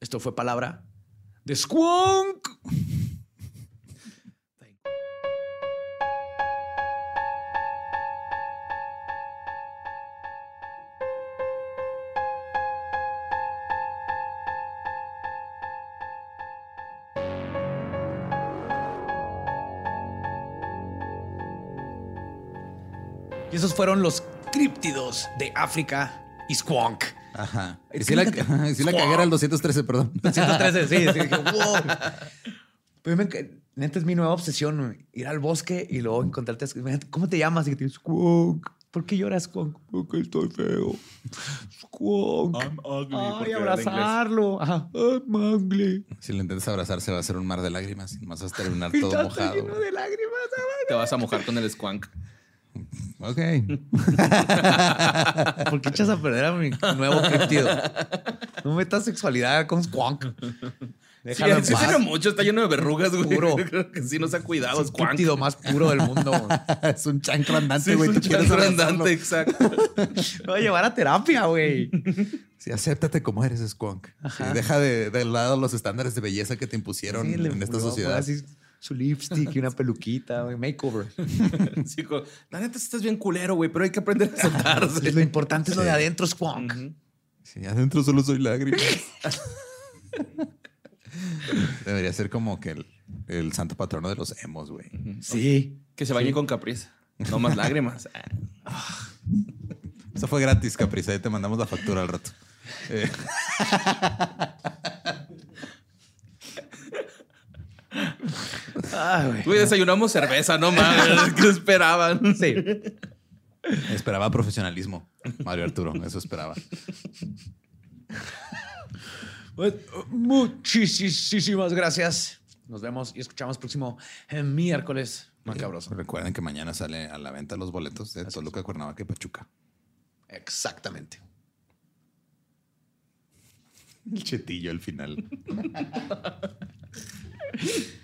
Esto fue palabra de Squonk. Y esos fueron los críptidos de África y Squonk. Ajá. Y si la, sí la cagué era el 213, perdón. 113, sí, sí, dije, wow. Pero me enc- neta es mi nueva obsesión, ir al bosque y luego encontrarte. ¿Cómo te llamas? Y que te dices, Squonk. ¿Por qué lloras, Squonk? Porque estoy feo. Squonk. Ay, abrazarlo. Ajá. Ay, mangle. Si lo intentas abrazar, se va a hacer un mar de lágrimas y más vas a terminar todo mojado. lleno de lágrimas. Te vas a mojar con el squank. Ok. ¿Por qué echas a perder a mi nuevo criptido? No metas sexualidad con Squonk. Sí, Déjalo en sí paz. tiene mucho, está lleno de verrugas, güey. Puro. Creo que sí no se ha cuidado, Es el squank. criptido más puro del mundo. güey. es un chancro andante, Sí, güey. es Tú un quieres chancro abrazarlo. andante, exacto. Me voy a llevar a terapia, güey. Sí, acéptate como eres, Squonk. Sí, deja de, de lado los estándares de belleza que te impusieron Sí, le en esta sociedad. así su lipstick y una peluquita, güey. Makeover. Sí, la neta estás bien culero, güey, pero hay que aprender a soltarse. Lo importante es lo de adentro, Squonk. Sí, adentro solo soy lágrimas. Debería ser como que el, el santo patrono de los emos, güey. Sí. Que se bañe con capriza. No más lágrimas. Eso fue gratis, Capriza. Ahí te mandamos la factura al rato. Eh, Ay, güey. Güey, desayunamos cerveza, no mames. ¿Qué esperaban? Sí. esperaba profesionalismo, Mario Arturo. Eso esperaba. Pues, muchísimas gracias. Nos vemos y escuchamos próximo eh, miércoles. Macabroso. Recuerden que mañana sale a la venta los boletos de Toluca, Cuernavaca y Pachuca. Exactamente. El chetillo al final.